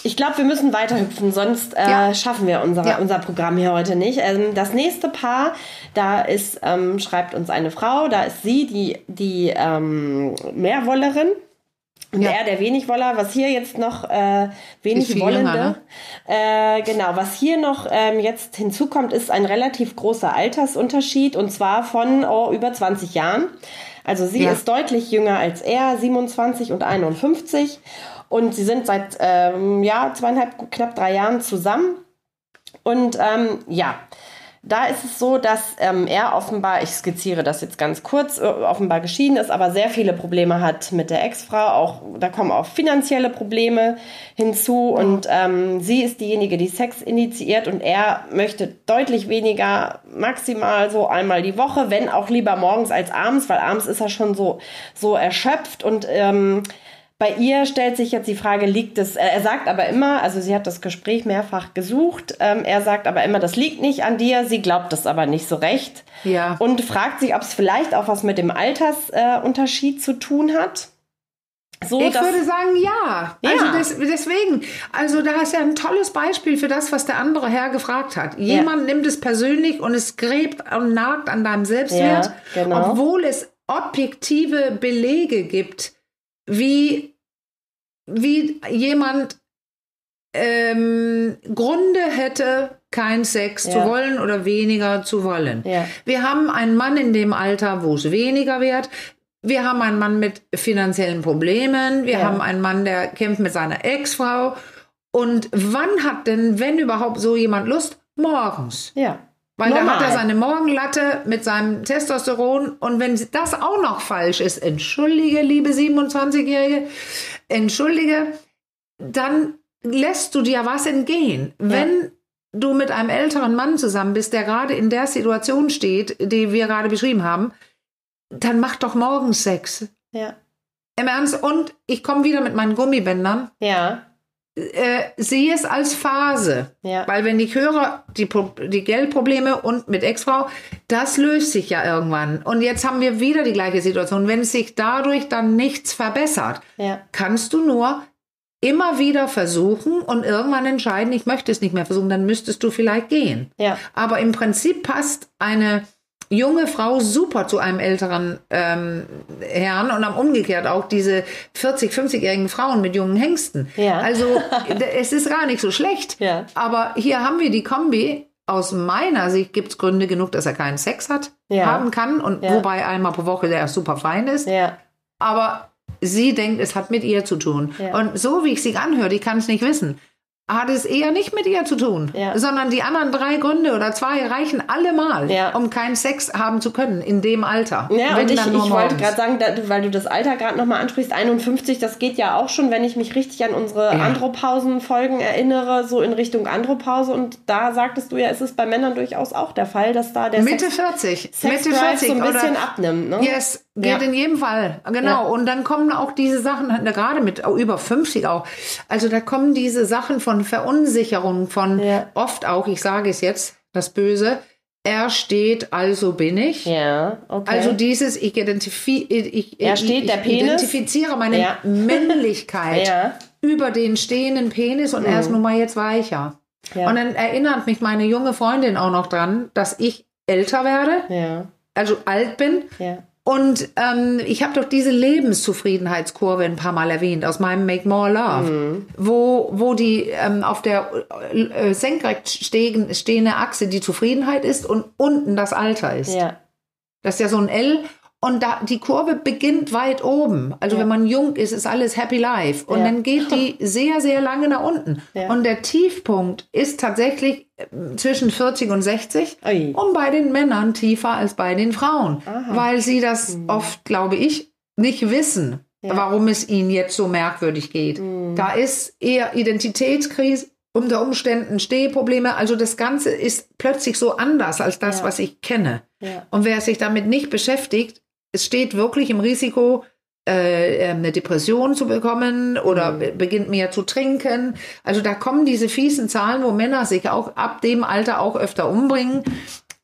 Speaker 1: Ich glaube, wir müssen weiterhüpfen, sonst äh,
Speaker 2: Ja.
Speaker 1: schaffen wir unser,
Speaker 2: Ja.
Speaker 1: unser Programm hier heute nicht. Ähm, das nächste Paar, da ist, ähm, schreibt uns eine Frau, da ist sie, die, die ähm, Mehrwollerin. Und
Speaker 2: Ja.
Speaker 1: er, der Wenigwoller, was hier jetzt noch äh, wenig Wollende.
Speaker 2: jünger,
Speaker 1: äh, genau, was hier noch ähm, jetzt hinzukommt, ist ein relativ großer Altersunterschied und zwar von oh, über 20 Jahren. Also sie
Speaker 2: Ja.
Speaker 1: ist deutlich jünger als er, 27 und 51. Und sie sind seit ähm, ja, zweieinhalb, knapp drei Jahren zusammen. Und ähm, ja, da ist es so, dass ähm, er offenbar, ich skizziere das jetzt ganz kurz, äh, offenbar geschieden ist, aber sehr viele Probleme hat mit der Ex-Frau. Auch da kommen auch finanzielle Probleme hinzu und ähm, sie ist diejenige, die Sex initiiert und er möchte deutlich weniger, maximal so einmal die Woche, wenn auch lieber morgens als abends, weil abends ist er schon so so erschöpft und ähm, bei ihr stellt sich jetzt die Frage, liegt es, äh, er sagt aber immer, also sie hat das Gespräch mehrfach gesucht, ähm, er sagt aber immer, das liegt nicht an dir, sie glaubt es aber nicht so recht.
Speaker 2: Ja.
Speaker 1: Und fragt sich, ob es vielleicht auch was mit dem Altersunterschied äh, zu tun hat. So,
Speaker 2: Ich würde sagen, ja.
Speaker 1: Ja.
Speaker 2: Also des, deswegen, also da ist ja ein tolles Beispiel für das, was der andere Herr gefragt hat. Jemand nimmt es persönlich und es gräbt und nagt an deinem Selbstwert,
Speaker 1: Ja, genau.
Speaker 2: obwohl es objektive Belege gibt, wie, wie jemand ähm, Gründe hätte, kein Sex zu
Speaker 1: Ja.
Speaker 2: wollen oder weniger zu wollen.
Speaker 1: Ja.
Speaker 2: Wir haben einen Mann in dem Alter, wo es weniger wird. Wir haben einen Mann mit finanziellen Problemen. Wir
Speaker 1: Ja.
Speaker 2: haben einen Mann, der kämpft mit seiner Ex-Frau. Und wann hat denn, wenn überhaupt so jemand Lust? Morgens.
Speaker 1: ja.
Speaker 2: Weil da hat er
Speaker 1: Normal.
Speaker 2: seine Morgenlatte mit seinem Testosteron. Und wenn das auch noch falsch ist, entschuldige, liebe 27-Jährige, entschuldige, dann lässt du dir was entgehen. Wenn du mit einem älteren Mann zusammen bist, der gerade in der Situation steht, die wir gerade beschrieben haben, dann mach doch morgens Sex.
Speaker 1: Ja.
Speaker 2: Im Ernst. Und ich komme wieder mit meinen Gummibändern.
Speaker 1: Ja.
Speaker 2: Äh, sehe es als Phase.
Speaker 1: Ja.
Speaker 2: Weil wenn ich höre, die, die Geldprobleme und mit Ex-Frau, das löst sich ja irgendwann. Und jetzt haben wir wieder die gleiche Situation. Wenn sich dadurch dann nichts verbessert,
Speaker 1: Ja.
Speaker 2: kannst du nur immer wieder versuchen und irgendwann entscheiden, ich möchte es nicht mehr versuchen, dann müsstest du vielleicht gehen.
Speaker 1: Ja.
Speaker 2: Aber im Prinzip passt eine junge Frau super zu einem älteren ähm, Herrn und am umgekehrt auch diese 40, 50-jährigen Frauen mit jungen Hengsten.
Speaker 1: Ja.
Speaker 2: Also es ist gar nicht so schlecht.
Speaker 1: Ja.
Speaker 2: Aber hier haben wir die Kombi. Aus meiner Sicht gibt es Gründe genug, dass er keinen Sex hat,
Speaker 1: Ja.
Speaker 2: haben kann. Und wobei einmal pro Woche der super fein ist.
Speaker 1: Ja.
Speaker 2: Aber sie denkt, es hat mit ihr zu tun.
Speaker 1: Ja.
Speaker 2: Und so wie ich sie anhöre, ich kann es nicht wissen, hat es eher nicht mit ihr zu tun,
Speaker 1: Ja.
Speaker 2: sondern die anderen drei Gründe oder zwei reichen allemal,
Speaker 1: Ja.
Speaker 2: um keinen Sex haben zu können in dem Alter.
Speaker 1: Ja,
Speaker 2: Wenn
Speaker 1: und ich, ich wollte gerade sagen, da, weil du das Alter gerade nochmal ansprichst, 51, das geht ja auch schon, wenn ich mich richtig an unsere
Speaker 2: Ja.
Speaker 1: Andropausen-Folgen erinnere, so in Richtung Andropause. Und da sagtest du ja, ist es bei Männern durchaus auch der Fall, dass da der
Speaker 2: Mitte
Speaker 1: Sex,
Speaker 2: 40,
Speaker 1: Sex
Speaker 2: Mitte
Speaker 1: Drive
Speaker 2: 40
Speaker 1: so ein bisschen
Speaker 2: oder
Speaker 1: abnimmt. Ne?
Speaker 2: Yes, Geht
Speaker 1: Ja.
Speaker 2: in jedem Fall, genau.
Speaker 1: Ja.
Speaker 2: Und dann kommen auch diese Sachen, gerade mit über 50 auch. Also da kommen diese Sachen von Verunsicherung, von
Speaker 1: Ja.
Speaker 2: oft auch, ich sage es jetzt, das Böse, er steht, also bin ich.
Speaker 1: Ja, okay.
Speaker 2: Also dieses, ich, identifi ich, ich,
Speaker 1: steht,
Speaker 2: ich identifiziere meine. Männlichkeit über den stehenden Penis und er ist nun mal jetzt weicher.
Speaker 1: Mhm.
Speaker 2: Und dann erinnert mich meine junge Freundin auch noch dran, dass ich älter werde,
Speaker 1: ja,
Speaker 2: also alt bin.
Speaker 1: ja.
Speaker 2: Und ähm, ich habe doch diese Lebenszufriedenheitskurve ein paar Mal erwähnt aus meinem Make More Love,
Speaker 1: Mhm.
Speaker 2: wo, wo die ähm, auf der äh, senkrecht stehen, stehende Achse die Zufriedenheit ist und unten das Alter ist.
Speaker 1: Ja,
Speaker 2: Das ist ja so ein L. Und da, die Kurve beginnt weit oben. Also
Speaker 1: Ja.
Speaker 2: wenn man jung ist, ist alles Happy Life. Und
Speaker 1: Ja.
Speaker 2: dann geht die sehr, sehr lange nach unten.
Speaker 1: Ja.
Speaker 2: Und der Tiefpunkt ist tatsächlich äh, zwischen 40 und 60.
Speaker 1: Ui.
Speaker 2: Und bei den Männern tiefer als bei den Frauen.
Speaker 1: Aha.
Speaker 2: Weil sie das oft, glaube ich, nicht wissen, warum es ihnen jetzt so merkwürdig geht. Da ist eher Identitätskrise, unter Umständen Stehprobleme. Also das Ganze ist plötzlich so anders als das, was ich kenne. Und wer sich damit nicht beschäftigt, es steht wirklich im Risiko, äh, eine Depression zu bekommen oder
Speaker 1: Mhm.
Speaker 2: be- beginnt mehr zu trinken. Also da kommen diese fiesen Zahlen, wo Männer sich auch ab dem Alter auch öfter umbringen.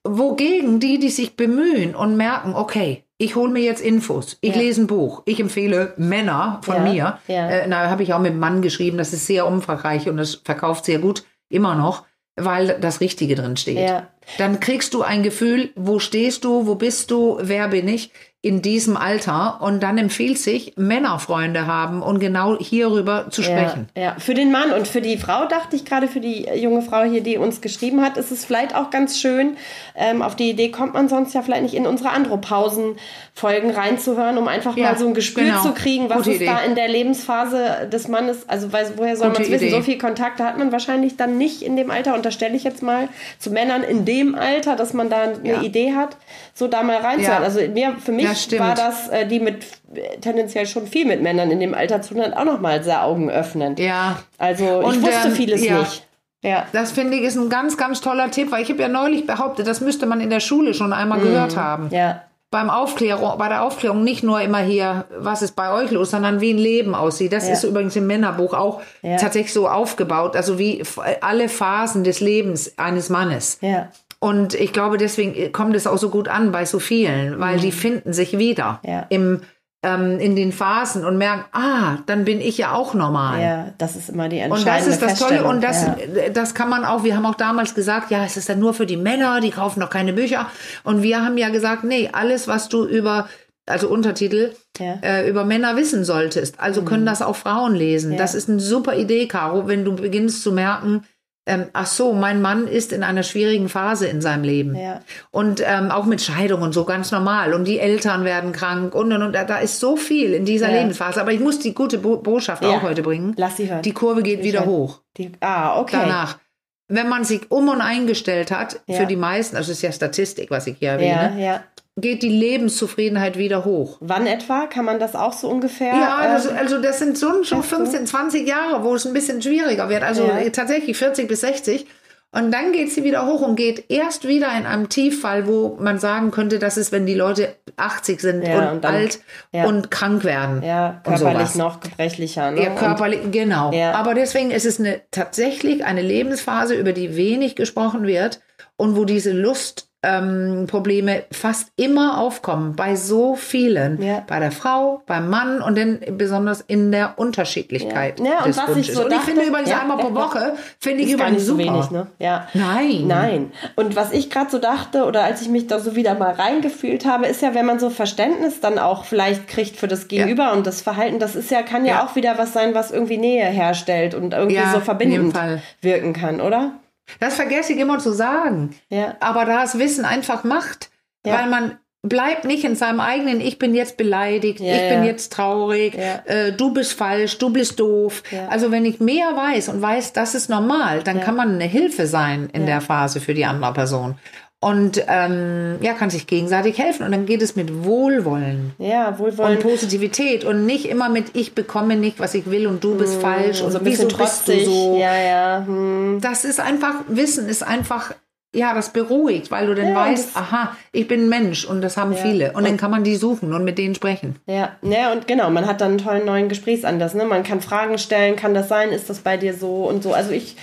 Speaker 2: Wogegen die, die sich bemühen und merken, okay, ich hole mir jetzt Infos, ich
Speaker 1: Ja.
Speaker 2: lese ein Buch, ich empfehle Männer von
Speaker 1: Ja,
Speaker 2: mir.
Speaker 1: ja.
Speaker 2: Äh, na, habe ich auch mit einem Mann geschrieben, das ist sehr umfangreich und das verkauft sehr gut, immer noch, weil das Richtige drin steht. Dann kriegst du ein Gefühl, wo stehst du, wo bist du, wer bin ich in diesem Alter und dann empfiehlt sich, Männerfreunde haben und genau hierüber zu sprechen.
Speaker 1: Ja, ja, für den Mann und für die Frau dachte ich gerade, für die junge Frau hier, die uns geschrieben hat, ist es vielleicht auch ganz schön. Ähm, auf die Idee kommt man sonst ja vielleicht nicht in unsere Andropausen-Folgen reinzuhören, um einfach
Speaker 2: Ja,
Speaker 1: mal so ein Gespür
Speaker 2: genau.
Speaker 1: zu kriegen, was
Speaker 2: Gute
Speaker 1: ist
Speaker 2: Idee.
Speaker 1: da in der Lebensphase des Mannes, also weil, woher soll man es wissen? So viel Kontakte hat man wahrscheinlich dann nicht in dem Alter, unterstelle ich jetzt mal, zu Männern in dem Alter, dass man da eine
Speaker 2: Ja.
Speaker 1: Idee hat, so da mal reinzuhören. Also mir, für mich
Speaker 2: stimmt.
Speaker 1: war das, äh, die mit äh, tendenziell schon viel mit Männern in dem Alter zu tun hat, auch nochmal sehr augenöffnend.
Speaker 2: Ja.
Speaker 1: Also ich
Speaker 2: Und,
Speaker 1: wusste
Speaker 2: ähm,
Speaker 1: vieles
Speaker 2: ja.
Speaker 1: nicht. Ja.
Speaker 2: Das finde ich ist ein ganz, ganz toller Tipp, weil ich habe ja neulich behauptet, das müsste man in der Schule schon einmal gehört haben.
Speaker 1: Mhm. Ja.
Speaker 2: Beim Aufklärung, bei der Aufklärung nicht nur immer hier, was ist bei euch los, sondern wie ein Leben aussieht. Das
Speaker 1: Ja.
Speaker 2: ist übrigens im Männerbuch auch
Speaker 1: Ja.
Speaker 2: tatsächlich so aufgebaut, also wie alle Phasen des Lebens eines Mannes.
Speaker 1: Ja.
Speaker 2: Und ich glaube, deswegen kommt es auch so gut an bei so vielen, weil die finden sich wieder
Speaker 1: Mhm. Ja.
Speaker 2: im, ähm, in den Phasen und merken, ah, dann bin ich ja auch normal.
Speaker 1: Ja, das ist immer die
Speaker 2: Und
Speaker 1: entscheidende
Speaker 2: das ist das Tolle und das,
Speaker 1: Ja.
Speaker 2: das kann man auch, wir haben auch damals gesagt, ja, es ist dann nur für die Männer, die kaufen doch keine Bücher. Und wir haben ja gesagt, nee, alles, was du über, also Untertitel,
Speaker 1: Ja. Mhm.
Speaker 2: äh, über Männer wissen solltest. Also können das auch Frauen lesen.
Speaker 1: Ja.
Speaker 2: Das ist eine super Idee, Caro, wenn du beginnst zu merken, ähm, ach so, mein Mann ist in einer schwierigen Phase in seinem Leben.
Speaker 1: Ja.
Speaker 2: Und ähm, auch mit Scheidung und so ganz normal. Und die Eltern werden krank und und und. Da, da ist so viel in dieser
Speaker 1: Ja.
Speaker 2: Lebensphase. Aber ich muss die gute Bo Botschaft
Speaker 1: Ja.
Speaker 2: auch heute bringen.
Speaker 1: Lass sie hören.
Speaker 2: Die Kurve geht wieder
Speaker 1: hören.
Speaker 2: hoch
Speaker 1: Die, ah, okay.
Speaker 2: danach. Wenn man sich um und eingestellt hat,
Speaker 1: Ja.
Speaker 2: für die meisten, also das ist ja Statistik, was ich hier
Speaker 1: Ja,
Speaker 2: erwähne,
Speaker 1: ja.
Speaker 2: Geht die Lebenszufriedenheit wieder hoch.
Speaker 1: Wann etwa? Kann man das auch so ungefähr?
Speaker 2: Ja, das,
Speaker 1: ähm,
Speaker 2: also das sind schon, schon
Speaker 1: Ach so.
Speaker 2: 15, 20 Jahre, wo es ein bisschen schwieriger wird. Also
Speaker 1: Ja.
Speaker 2: tatsächlich 40 bis 60. Und dann geht sie wieder hoch und geht erst wieder in einem Tieffall, wo man sagen könnte, das ist, wenn die Leute 80 sind
Speaker 1: Ja,
Speaker 2: und,
Speaker 1: und dann-
Speaker 2: alt
Speaker 1: ja.
Speaker 2: und krank werden.
Speaker 1: ja,
Speaker 2: und
Speaker 1: körperlich noch gebrechlicher. Ne?
Speaker 2: Ja, körperlich, genau.
Speaker 1: Ja.
Speaker 2: Aber deswegen ist es eine, tatsächlich eine Lebensphase, über die wenig gesprochen wird und wo diese Lustprobleme ähm, Probleme fast immer aufkommen, bei so vielen.
Speaker 1: Ja.
Speaker 2: Bei der Frau, beim Mann und dann besonders in der Unterschiedlichkeit
Speaker 1: Ja. Ja, und
Speaker 2: des
Speaker 1: was ich
Speaker 2: Wunsches.
Speaker 1: so
Speaker 2: und ich
Speaker 1: dachte-
Speaker 2: finde übrigens
Speaker 1: Ja,
Speaker 2: einmal pro Woche, finde ich übrigens
Speaker 1: nicht so
Speaker 2: super.
Speaker 1: wenig, ne? Ja.
Speaker 2: Nein.
Speaker 1: Nein. Und was ich gerade so dachte, oder als ich mich da so wieder mal reingefühlt habe, ist ja, wenn man so Verständnis dann auch vielleicht kriegt für das Gegenüber und das Verhalten, das ist ja, kann ja, auch wieder was sein, was irgendwie Nähe herstellt und irgendwie so
Speaker 2: in
Speaker 1: verbindend wirken kann, oder?
Speaker 2: Das vergesse ich immer zu sagen.
Speaker 1: Ja.
Speaker 2: Aber da das Wissen einfach macht,
Speaker 1: Ja.
Speaker 2: weil man bleibt nicht in seinem eigenen, ich bin jetzt beleidigt,
Speaker 1: Ja,
Speaker 2: ich bin jetzt traurig, äh, du bist falsch, du bist doof. Also wenn ich mehr weiß und weiß, das ist normal, dann kann man eine Hilfe sein in der Phase für die andere Person. Und ähm, ja, kann sich gegenseitig helfen. Und dann geht es mit Wohlwollen
Speaker 1: Ja, wohlwollend.
Speaker 2: und Positivität und nicht immer mit ich bekomme nicht, was ich will und du bist falsch und
Speaker 1: so ein
Speaker 2: wieso
Speaker 1: bisschen
Speaker 2: bist du
Speaker 1: trotzig.
Speaker 2: so.
Speaker 1: Ja, ja. Hm.
Speaker 2: Das ist einfach, Wissen ist einfach ja, das beruhigt, weil du dann
Speaker 1: Ja,
Speaker 2: weißt, aha, ich bin ein Mensch und das haben viele. Und dann kann man die suchen und mit denen sprechen.
Speaker 1: Ja, ja, und genau, man hat dann einen tollen neuen Gesprächsanlass. Ne? Man kann Fragen stellen, kann das sein, ist das bei dir so und so. Also ich,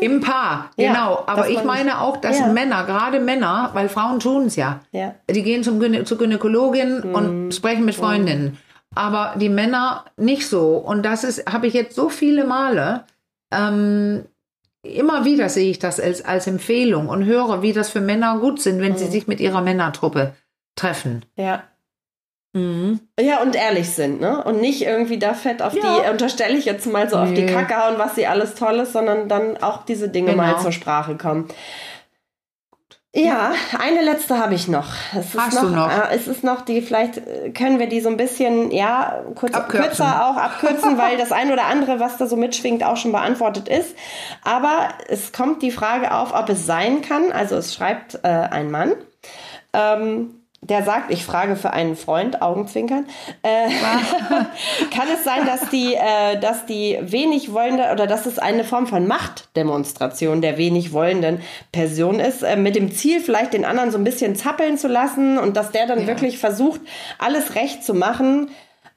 Speaker 2: Im Paar,
Speaker 1: Ja,
Speaker 2: genau. Aber ich meine auch, dass
Speaker 1: Ja.
Speaker 2: Männer, gerade Männer, weil Frauen tun es ja.
Speaker 1: Ja.
Speaker 2: Die gehen zum Gynä zur Gynäkologin
Speaker 1: Mhm.
Speaker 2: und sprechen mit Freundinnen. Aber die Männer nicht so. Und das ist, habe ich jetzt so viele Male. Ähm, immer wieder sehe ich das als, als Empfehlung und höre, wie das für Männer gut sind, wenn
Speaker 1: Mhm.
Speaker 2: sie sich mit ihrer Männertruppe treffen.
Speaker 1: ja. Ja, und ehrlich sind, ne? Und nicht irgendwie da fett auf
Speaker 2: Ja.
Speaker 1: die, unterstelle ich jetzt mal so auf die
Speaker 2: Nee.
Speaker 1: Kacke hauen, was sie alles Tolles, sondern dann auch diese Dinge mal
Speaker 2: Genau.
Speaker 1: zur Sprache kommen. Ja, eine letzte habe ich noch. Es ist
Speaker 2: Hast du noch?
Speaker 1: Äh, es ist noch die, vielleicht äh, können wir die so ein bisschen, ja, kurz,
Speaker 2: Abkürzen.
Speaker 1: kürzer auch abkürzen, weil das ein oder andere, was da so mitschwingt, auch schon beantwortet ist. Aber es kommt die Frage auf, ob es sein kann, also es schreibt äh, ein Mann, ähm, der sagt, ich frage für einen Freund, Augenzwinkern, äh, kann es sein, dass die, äh, dass die wenig wollende oder dass es eine Form von Machtdemonstration der wenig wollenden Person ist, äh, mit dem Ziel, vielleicht den anderen so ein bisschen zappeln zu lassen und dass der dann wirklich versucht, alles recht zu machen.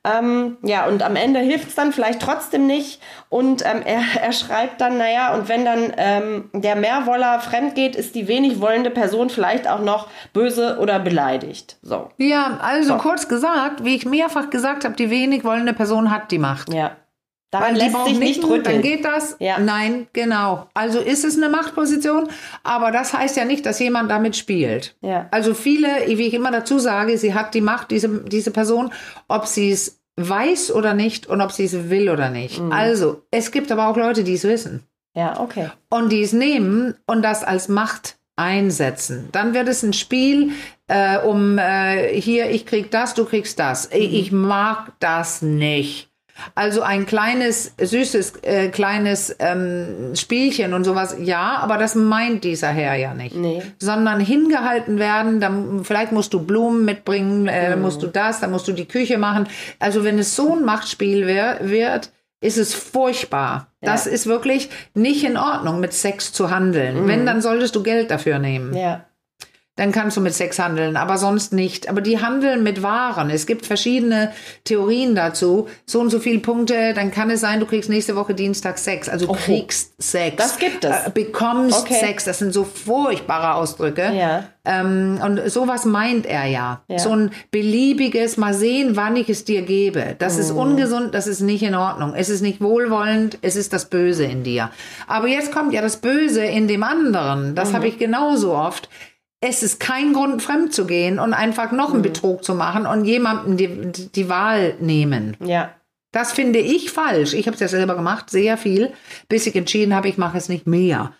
Speaker 1: Ähm, ja, und am Ende hilft es dann vielleicht trotzdem nicht. Und ähm, er, er schreibt dann, naja, und wenn dann ähm, der Mehrwoller fremd geht, ist die wenig wollende Person vielleicht auch noch böse oder beleidigt. So,
Speaker 2: Ja, also kurz gesagt, wie ich mehrfach gesagt habe, die wenig wollende Person hat die Macht.
Speaker 1: ja. Daran
Speaker 2: Weil
Speaker 1: lässt sich nicht
Speaker 2: nicken,
Speaker 1: rütteln.
Speaker 2: Dann geht das?
Speaker 1: Ja.
Speaker 2: Nein, genau. Also ist es eine Machtposition, aber das heißt ja nicht, dass jemand damit spielt.
Speaker 1: Ja.
Speaker 2: Also viele, wie ich immer dazu sage, sie hat die Macht, diese, diese Person, ob sie es weiß oder nicht und ob sie es will oder nicht.
Speaker 1: Mhm.
Speaker 2: Also, es gibt aber auch Leute, die es wissen
Speaker 1: ja, okay.
Speaker 2: und die es nehmen und das als Macht einsetzen. Dann wird es ein Spiel äh, um äh, hier, ich krieg das, du kriegst das. Ich mag das nicht. Also ein kleines, süßes, äh, kleines ähm, Spielchen und sowas, ja, aber das meint dieser Herr ja nicht.
Speaker 1: Nee.
Speaker 2: Sondern hingehalten werden, dann vielleicht musst du Blumen mitbringen, äh, dann musst du das, dann musst du die Küche machen. Also wenn es so ein Machtspiel wär, wird, ist es furchtbar. Das ist wirklich nicht in Ordnung, mit Sex zu handeln. Wenn, dann solltest du Geld dafür nehmen
Speaker 1: Ja.
Speaker 2: Dann kannst du mit Sex handeln, aber sonst nicht. Aber die handeln mit Waren. Es gibt verschiedene Theorien dazu. So und so viele Punkte, dann kann es sein, du kriegst nächste Woche Dienstag Sex. Also du kriegst Sex.
Speaker 1: Das gibt es.
Speaker 2: Äh, bekommst
Speaker 1: Okay.
Speaker 2: Sex. Das sind so furchtbare Ausdrücke.
Speaker 1: Ja.
Speaker 2: Ähm, und sowas meint er ja.
Speaker 1: Ja.
Speaker 2: So ein beliebiges, mal sehen, wann ich es dir gebe. Das ist
Speaker 1: Oh.
Speaker 2: ungesund, das ist nicht in Ordnung. Es ist nicht wohlwollend, es ist das Böse in dir. Aber jetzt kommt ja das Böse in dem anderen.
Speaker 1: Mhm.
Speaker 2: Das habe ich genauso oft. Es ist kein Grund, fremd zu gehen und einfach noch
Speaker 1: Mhm.
Speaker 2: einen Betrug zu machen und jemandem die, die Wahl nehmen.
Speaker 1: Ja.
Speaker 2: Das finde ich falsch. Ich habe es ja selber gemacht, sehr viel, bis ich entschieden habe, ich mache es nicht mehr.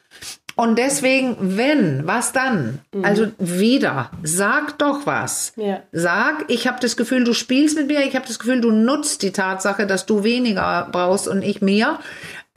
Speaker 2: Und deswegen, wenn, was dann? Also wieder, sag doch was.
Speaker 1: Ja.
Speaker 2: Sag, ich habe das Gefühl, du spielst mit mir, ich habe das Gefühl, du nutzt die Tatsache, dass du weniger brauchst und ich mehr.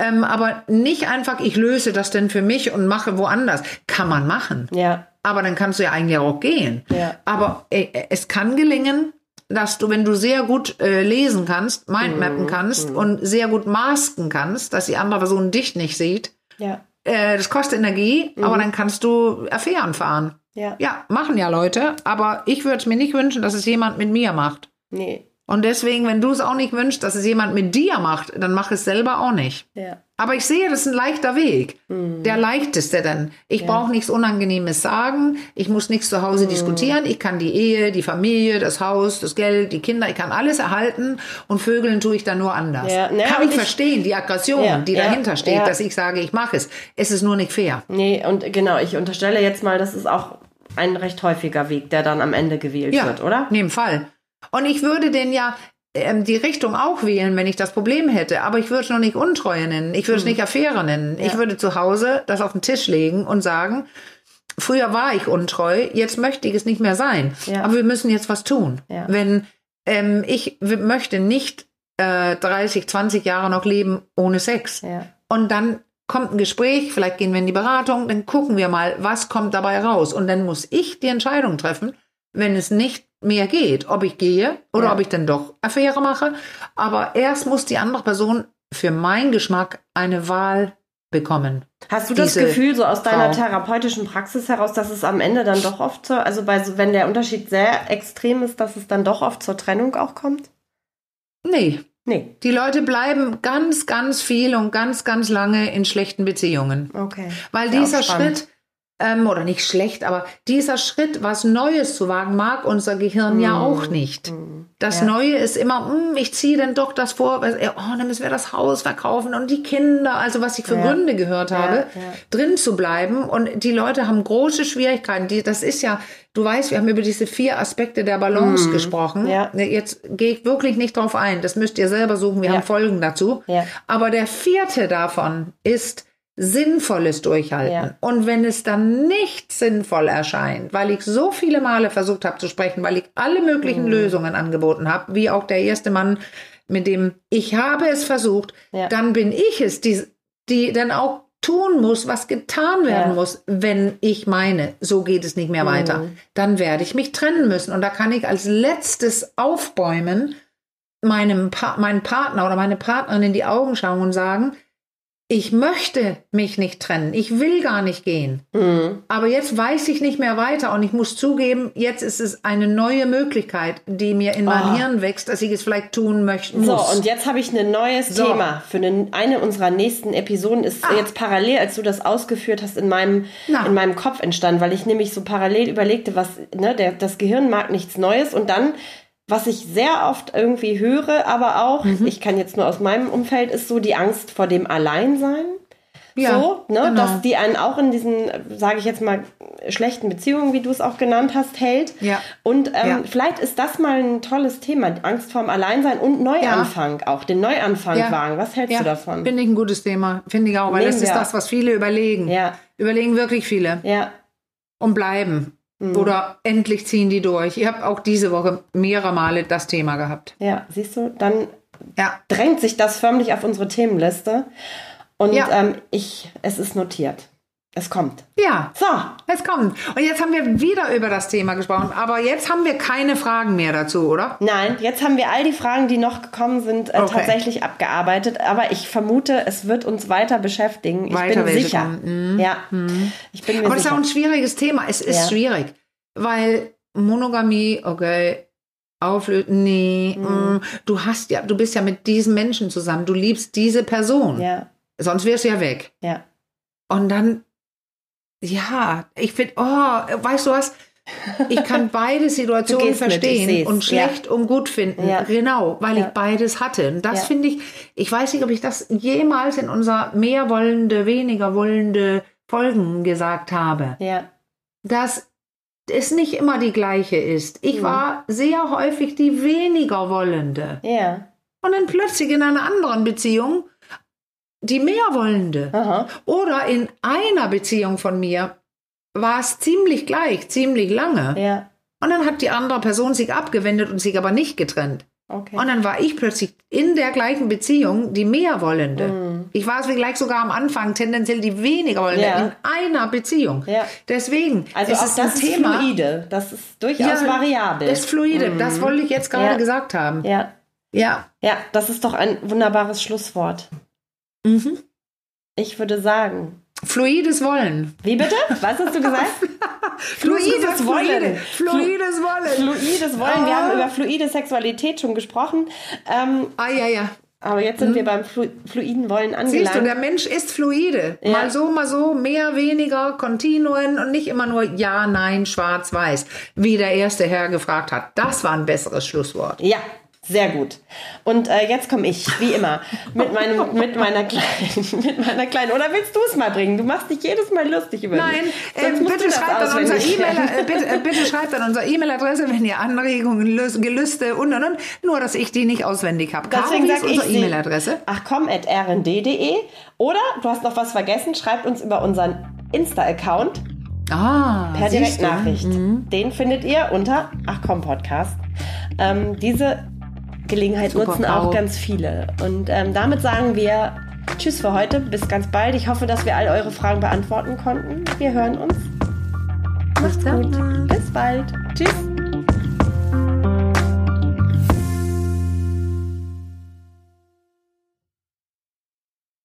Speaker 2: Ähm, aber nicht einfach, ich löse das denn für mich und mache woanders. Kann man machen.
Speaker 1: Ja.
Speaker 2: Aber dann kannst du ja eigentlich auch gehen.
Speaker 1: Ja.
Speaker 2: Aber äh, es kann gelingen, dass du, wenn du sehr gut äh, lesen kannst, mindmappen kannst und sehr gut masken kannst, dass die andere Person dich nicht sieht,
Speaker 1: Ja.
Speaker 2: äh, das kostet Energie, aber dann kannst du Affären fahren.
Speaker 1: Ja.
Speaker 2: Ja, machen ja Leute, aber ich würde es mir nicht wünschen, dass es jemand mit mir macht.
Speaker 1: Nee.
Speaker 2: Und deswegen, wenn du es auch nicht wünschst, dass es jemand mit dir macht, dann mach es selber auch nicht.
Speaker 1: Ja.
Speaker 2: Aber ich sehe, das ist ein leichter Weg. Der leichteste denn. Ich brauche nichts Unangenehmes sagen. Ich muss nichts zu Hause diskutieren. Ich kann die Ehe, die Familie, das Haus, das Geld, die Kinder, ich kann alles erhalten und Vögeln tue ich dann nur anders.
Speaker 1: Ja, ne,
Speaker 2: kann ich
Speaker 1: ich-
Speaker 2: verstehen, die Aggression,
Speaker 1: Ja,
Speaker 2: die
Speaker 1: ja,
Speaker 2: dahinter steht,
Speaker 1: ja.
Speaker 2: dass ich sage, ich mache es. Es ist nur nicht fair.
Speaker 1: Nee, und genau, ich unterstelle jetzt mal, das ist auch ein recht häufiger Weg, der dann am Ende gewählt
Speaker 2: Ja,
Speaker 1: wird, oder?
Speaker 2: in dem Fall. Und ich würde den ja ähm, die Richtung auch wählen, wenn ich das Problem hätte. Aber ich würde es noch nicht Untreue nennen. Ich würde es nicht Affäre nennen. Ich würde zu Hause das auf den Tisch legen und sagen, früher war ich untreu, jetzt möchte ich es nicht mehr sein.
Speaker 1: Ja.
Speaker 2: Aber wir müssen jetzt was tun.
Speaker 1: Ja.
Speaker 2: Wenn ähm, ich möchte nicht äh, 30, 20 Jahre noch leben ohne Sex.
Speaker 1: Ja.
Speaker 2: Und dann kommt ein Gespräch, vielleicht gehen wir in die Beratung, dann gucken wir mal, was kommt dabei raus. Und dann muss ich die Entscheidung treffen, wenn es nicht mehr geht, ob ich gehe oder
Speaker 1: Ja.
Speaker 2: ob ich dann doch Affäre mache. Aber erst muss die andere Person für meinen Geschmack eine Wahl bekommen.
Speaker 1: Hast du das Gefühl, so aus deiner
Speaker 2: Frau.
Speaker 1: therapeutischen Praxis heraus, dass es am Ende dann doch oft so, also bei, so- wenn der Unterschied sehr extrem ist, dass es dann doch oft zur Trennung auch kommt?
Speaker 2: Nee,
Speaker 1: Nee.
Speaker 2: die Leute bleiben ganz, ganz viel und ganz, ganz lange in schlechten Beziehungen.
Speaker 1: Okay.
Speaker 2: Weil dieser. Schritt, ähm, oder nicht schlecht, aber dieser Schritt, was Neues zu wagen, mag unser Gehirn ja auch nicht. Das
Speaker 1: Ja.
Speaker 2: Neue ist immer, hm, ich ziehe denn doch das vor, weil, äh, oh, dann müssen wir das Haus verkaufen und die Kinder, also was ich für
Speaker 1: Ja.
Speaker 2: Gründe gehört habe,
Speaker 1: ja.
Speaker 2: drin zu bleiben. Und die Leute haben große Schwierigkeiten. Die, das ist ja, du weißt, wir haben über diese vier Aspekte der Balance gesprochen.
Speaker 1: Mhm. Ja.
Speaker 2: Jetzt gehe ich wirklich nicht drauf ein. Das müsst ihr selber suchen. Wir haben Folgen dazu. Aber der vierte davon ist sinnvolles Durchhalten.
Speaker 1: Ja.
Speaker 2: Und wenn es dann nicht sinnvoll erscheint, weil ich so viele Male versucht habe zu sprechen, weil ich alle möglichen
Speaker 1: Mhm.
Speaker 2: Lösungen angeboten habe, wie auch der erste Mann, mit dem ich habe es versucht,
Speaker 1: Ja.
Speaker 2: dann bin ich es, die, die dann auch tun muss, was getan werden
Speaker 1: Ja.
Speaker 2: muss, wenn ich meine, so geht es nicht mehr weiter.
Speaker 1: Mhm.
Speaker 2: Dann werde ich mich trennen müssen. Und da kann ich als letztes aufbäumen, meinem pa meinen Partner oder meine Partnerin in die Augen schauen und sagen, ich möchte mich nicht trennen, ich will gar nicht gehen.
Speaker 1: Mhm.
Speaker 2: Aber jetzt weiß ich nicht mehr weiter und ich muss zugeben, jetzt ist es eine neue Möglichkeit, die mir in meinem
Speaker 1: Oh.
Speaker 2: Hirn wächst, dass ich es vielleicht tun möchte.
Speaker 1: So, und jetzt habe ich ein neues
Speaker 2: So. Ah.
Speaker 1: Thema für eine, eine unserer nächsten Episoden. Ist jetzt parallel, als du das ausgeführt hast, in meinem,
Speaker 2: Na.
Speaker 1: in meinem Kopf entstanden, weil ich nämlich so parallel überlegte, was, ne, der, das Gehirn mag nichts Neues und dann. Was ich sehr oft irgendwie höre, aber auch,
Speaker 2: Mhm.
Speaker 1: ich kann jetzt nur aus meinem Umfeld, ist so die Angst vor dem Alleinsein.
Speaker 2: Ja,
Speaker 1: so, ne,
Speaker 2: genau.
Speaker 1: dass die einen auch in diesen, sage ich jetzt mal, schlechten Beziehungen, wie du es auch genannt hast, hält.
Speaker 2: Ja.
Speaker 1: Und ähm,
Speaker 2: Ja.
Speaker 1: vielleicht ist das mal ein tolles Thema, die Angst vorm Alleinsein und Neuanfang auch, den Neuanfang
Speaker 2: Ja.
Speaker 1: wagen. Was hältst
Speaker 2: ja,
Speaker 1: du davon?
Speaker 2: Finde ich ein gutes Thema. Finde ich auch, weil
Speaker 1: Nehmen
Speaker 2: das ist das, was viele überlegen.
Speaker 1: Ja,
Speaker 2: Überlegen wirklich viele
Speaker 1: ja,
Speaker 2: und bleiben.
Speaker 1: Mhm.
Speaker 2: Oder endlich ziehen die durch. Ich habe auch diese Woche mehrere Male das Thema gehabt.
Speaker 1: ja, siehst du, dann
Speaker 2: Ja.
Speaker 1: drängt sich das förmlich auf unsere Themenliste. Und
Speaker 2: Ja.
Speaker 1: ähm, ich, es ist notiert. Es kommt.
Speaker 2: Ja,
Speaker 1: So,
Speaker 2: es kommt. Und jetzt haben wir wieder über das Thema gesprochen, aber jetzt haben wir keine Fragen mehr dazu, oder?
Speaker 1: Nein, jetzt haben wir all die Fragen, die noch gekommen sind, äh,
Speaker 2: Okay.
Speaker 1: tatsächlich abgearbeitet. Aber ich vermute, es wird uns weiter beschäftigen. Ich
Speaker 2: Weiter
Speaker 1: bin sicher.
Speaker 2: kommen.
Speaker 1: Ja, ich bin mir
Speaker 2: Aber das ist auch ein schwieriges Thema. Es ist
Speaker 1: Ja.
Speaker 2: schwierig, weil Monogamie, okay, auflösen, nee,
Speaker 1: Mhm.
Speaker 2: mm, du hast ja, du bist ja mit diesem Menschen zusammen, du liebst diese Person,
Speaker 1: ja,
Speaker 2: sonst wärst du ja weg.
Speaker 1: ja.
Speaker 2: Und dann, ja, ich finde, oh, weißt du was? Ich kann beide Situationen
Speaker 1: mit,
Speaker 2: verstehen
Speaker 1: seh's,
Speaker 2: und schlecht und gut finden.
Speaker 1: Ja.
Speaker 2: Genau, weil
Speaker 1: Ja.
Speaker 2: ich beides hatte. Und das
Speaker 1: Ja.
Speaker 2: finde ich, ich weiß nicht, ob ich das jemals in unser mehr wollende, weniger wollende Folgen gesagt habe
Speaker 1: ja.
Speaker 2: dass es nicht immer die gleiche ist. Ich
Speaker 1: Mhm.
Speaker 2: war sehr häufig die weniger wollende.
Speaker 1: Ja.
Speaker 2: Und dann plötzlich in einer anderen Beziehung die mehr wollende.
Speaker 1: Aha.
Speaker 2: Oder in einer Beziehung von mir war es ziemlich gleich, ziemlich lange.
Speaker 1: Ja.
Speaker 2: Und dann hat die andere Person sich abgewendet und sich aber nicht getrennt.
Speaker 1: Okay.
Speaker 2: Und dann war ich plötzlich in der gleichen Beziehung die mehr wollende.
Speaker 1: Mhm.
Speaker 2: Ich war es vielleicht sogar am Anfang tendenziell die weniger wollende
Speaker 1: Ja.
Speaker 2: in einer Beziehung.
Speaker 1: Ja.
Speaker 2: Deswegen
Speaker 1: Also
Speaker 2: es ist
Speaker 1: das
Speaker 2: ein
Speaker 1: ist
Speaker 2: Thema.
Speaker 1: fluide. Das ist durchaus variabel.
Speaker 2: Das ist fluide. Das wollte ich jetzt gerade
Speaker 1: Ja.
Speaker 2: gesagt haben.
Speaker 1: ja.
Speaker 2: Ja.
Speaker 1: Ja, das ist doch ein wunderbares Schlusswort.
Speaker 2: Mhm.
Speaker 1: Ich würde sagen.
Speaker 2: Fluides Wollen.
Speaker 1: Wie bitte? Was hast du gesagt? Fluides Wollen.
Speaker 2: Fluides Wollen.
Speaker 1: Fluides Wollen. Wir
Speaker 2: Ah.
Speaker 1: haben über fluide Sexualität schon gesprochen. Ähm,
Speaker 2: Ah, ja, ja.
Speaker 1: aber jetzt sind wir beim Flu fluiden Wollen
Speaker 2: Siehst du,
Speaker 1: angelangt.
Speaker 2: der Mensch ist fluide.
Speaker 1: Ja.
Speaker 2: Mal so, mal so, mehr, weniger, Kontinuen und nicht immer nur ja, nein, schwarz, weiß. Wie der erste Herr gefragt hat. Das war ein besseres Schlusswort.
Speaker 1: Ja, sehr gut. Und äh, jetzt komme ich, wie immer, mit, meinem, mit, meiner kleinen, mit meiner kleinen. Oder willst du es mal bringen? Du machst dich jedes Mal lustig über
Speaker 2: Nein,
Speaker 1: mich.
Speaker 2: äh,
Speaker 1: Sonst musst du
Speaker 2: bitte, schreibt an unser
Speaker 1: auswendig
Speaker 2: E-Mail, äh, bitte, äh, bitte schreibt an unsere E-Mail-Adresse, wenn ihr Anregungen, Lüs- Gelüste und und und. Nur, dass ich die nicht auswendig habe.
Speaker 1: Deswegen
Speaker 2: wie ist
Speaker 1: sag ich
Speaker 2: unsere. E-Mail-Adresse?
Speaker 1: Ach komm, at rnd.de. Oder du hast noch was vergessen, schreibt uns über unseren Insta-Account
Speaker 2: Ah,
Speaker 1: per
Speaker 2: du? Mhm.
Speaker 1: Direktnachricht. Den findet ihr unter Ach komm Podcast. Ähm, diese Gelegenheit
Speaker 2: Super,
Speaker 1: nutzen auch ganz viele. Und ähm, damit sagen wir Tschüss für heute. Bis ganz bald. Ich hoffe, dass wir all eure Fragen beantworten konnten. Wir hören uns. Macht's gut. Bis bald. Tschüss.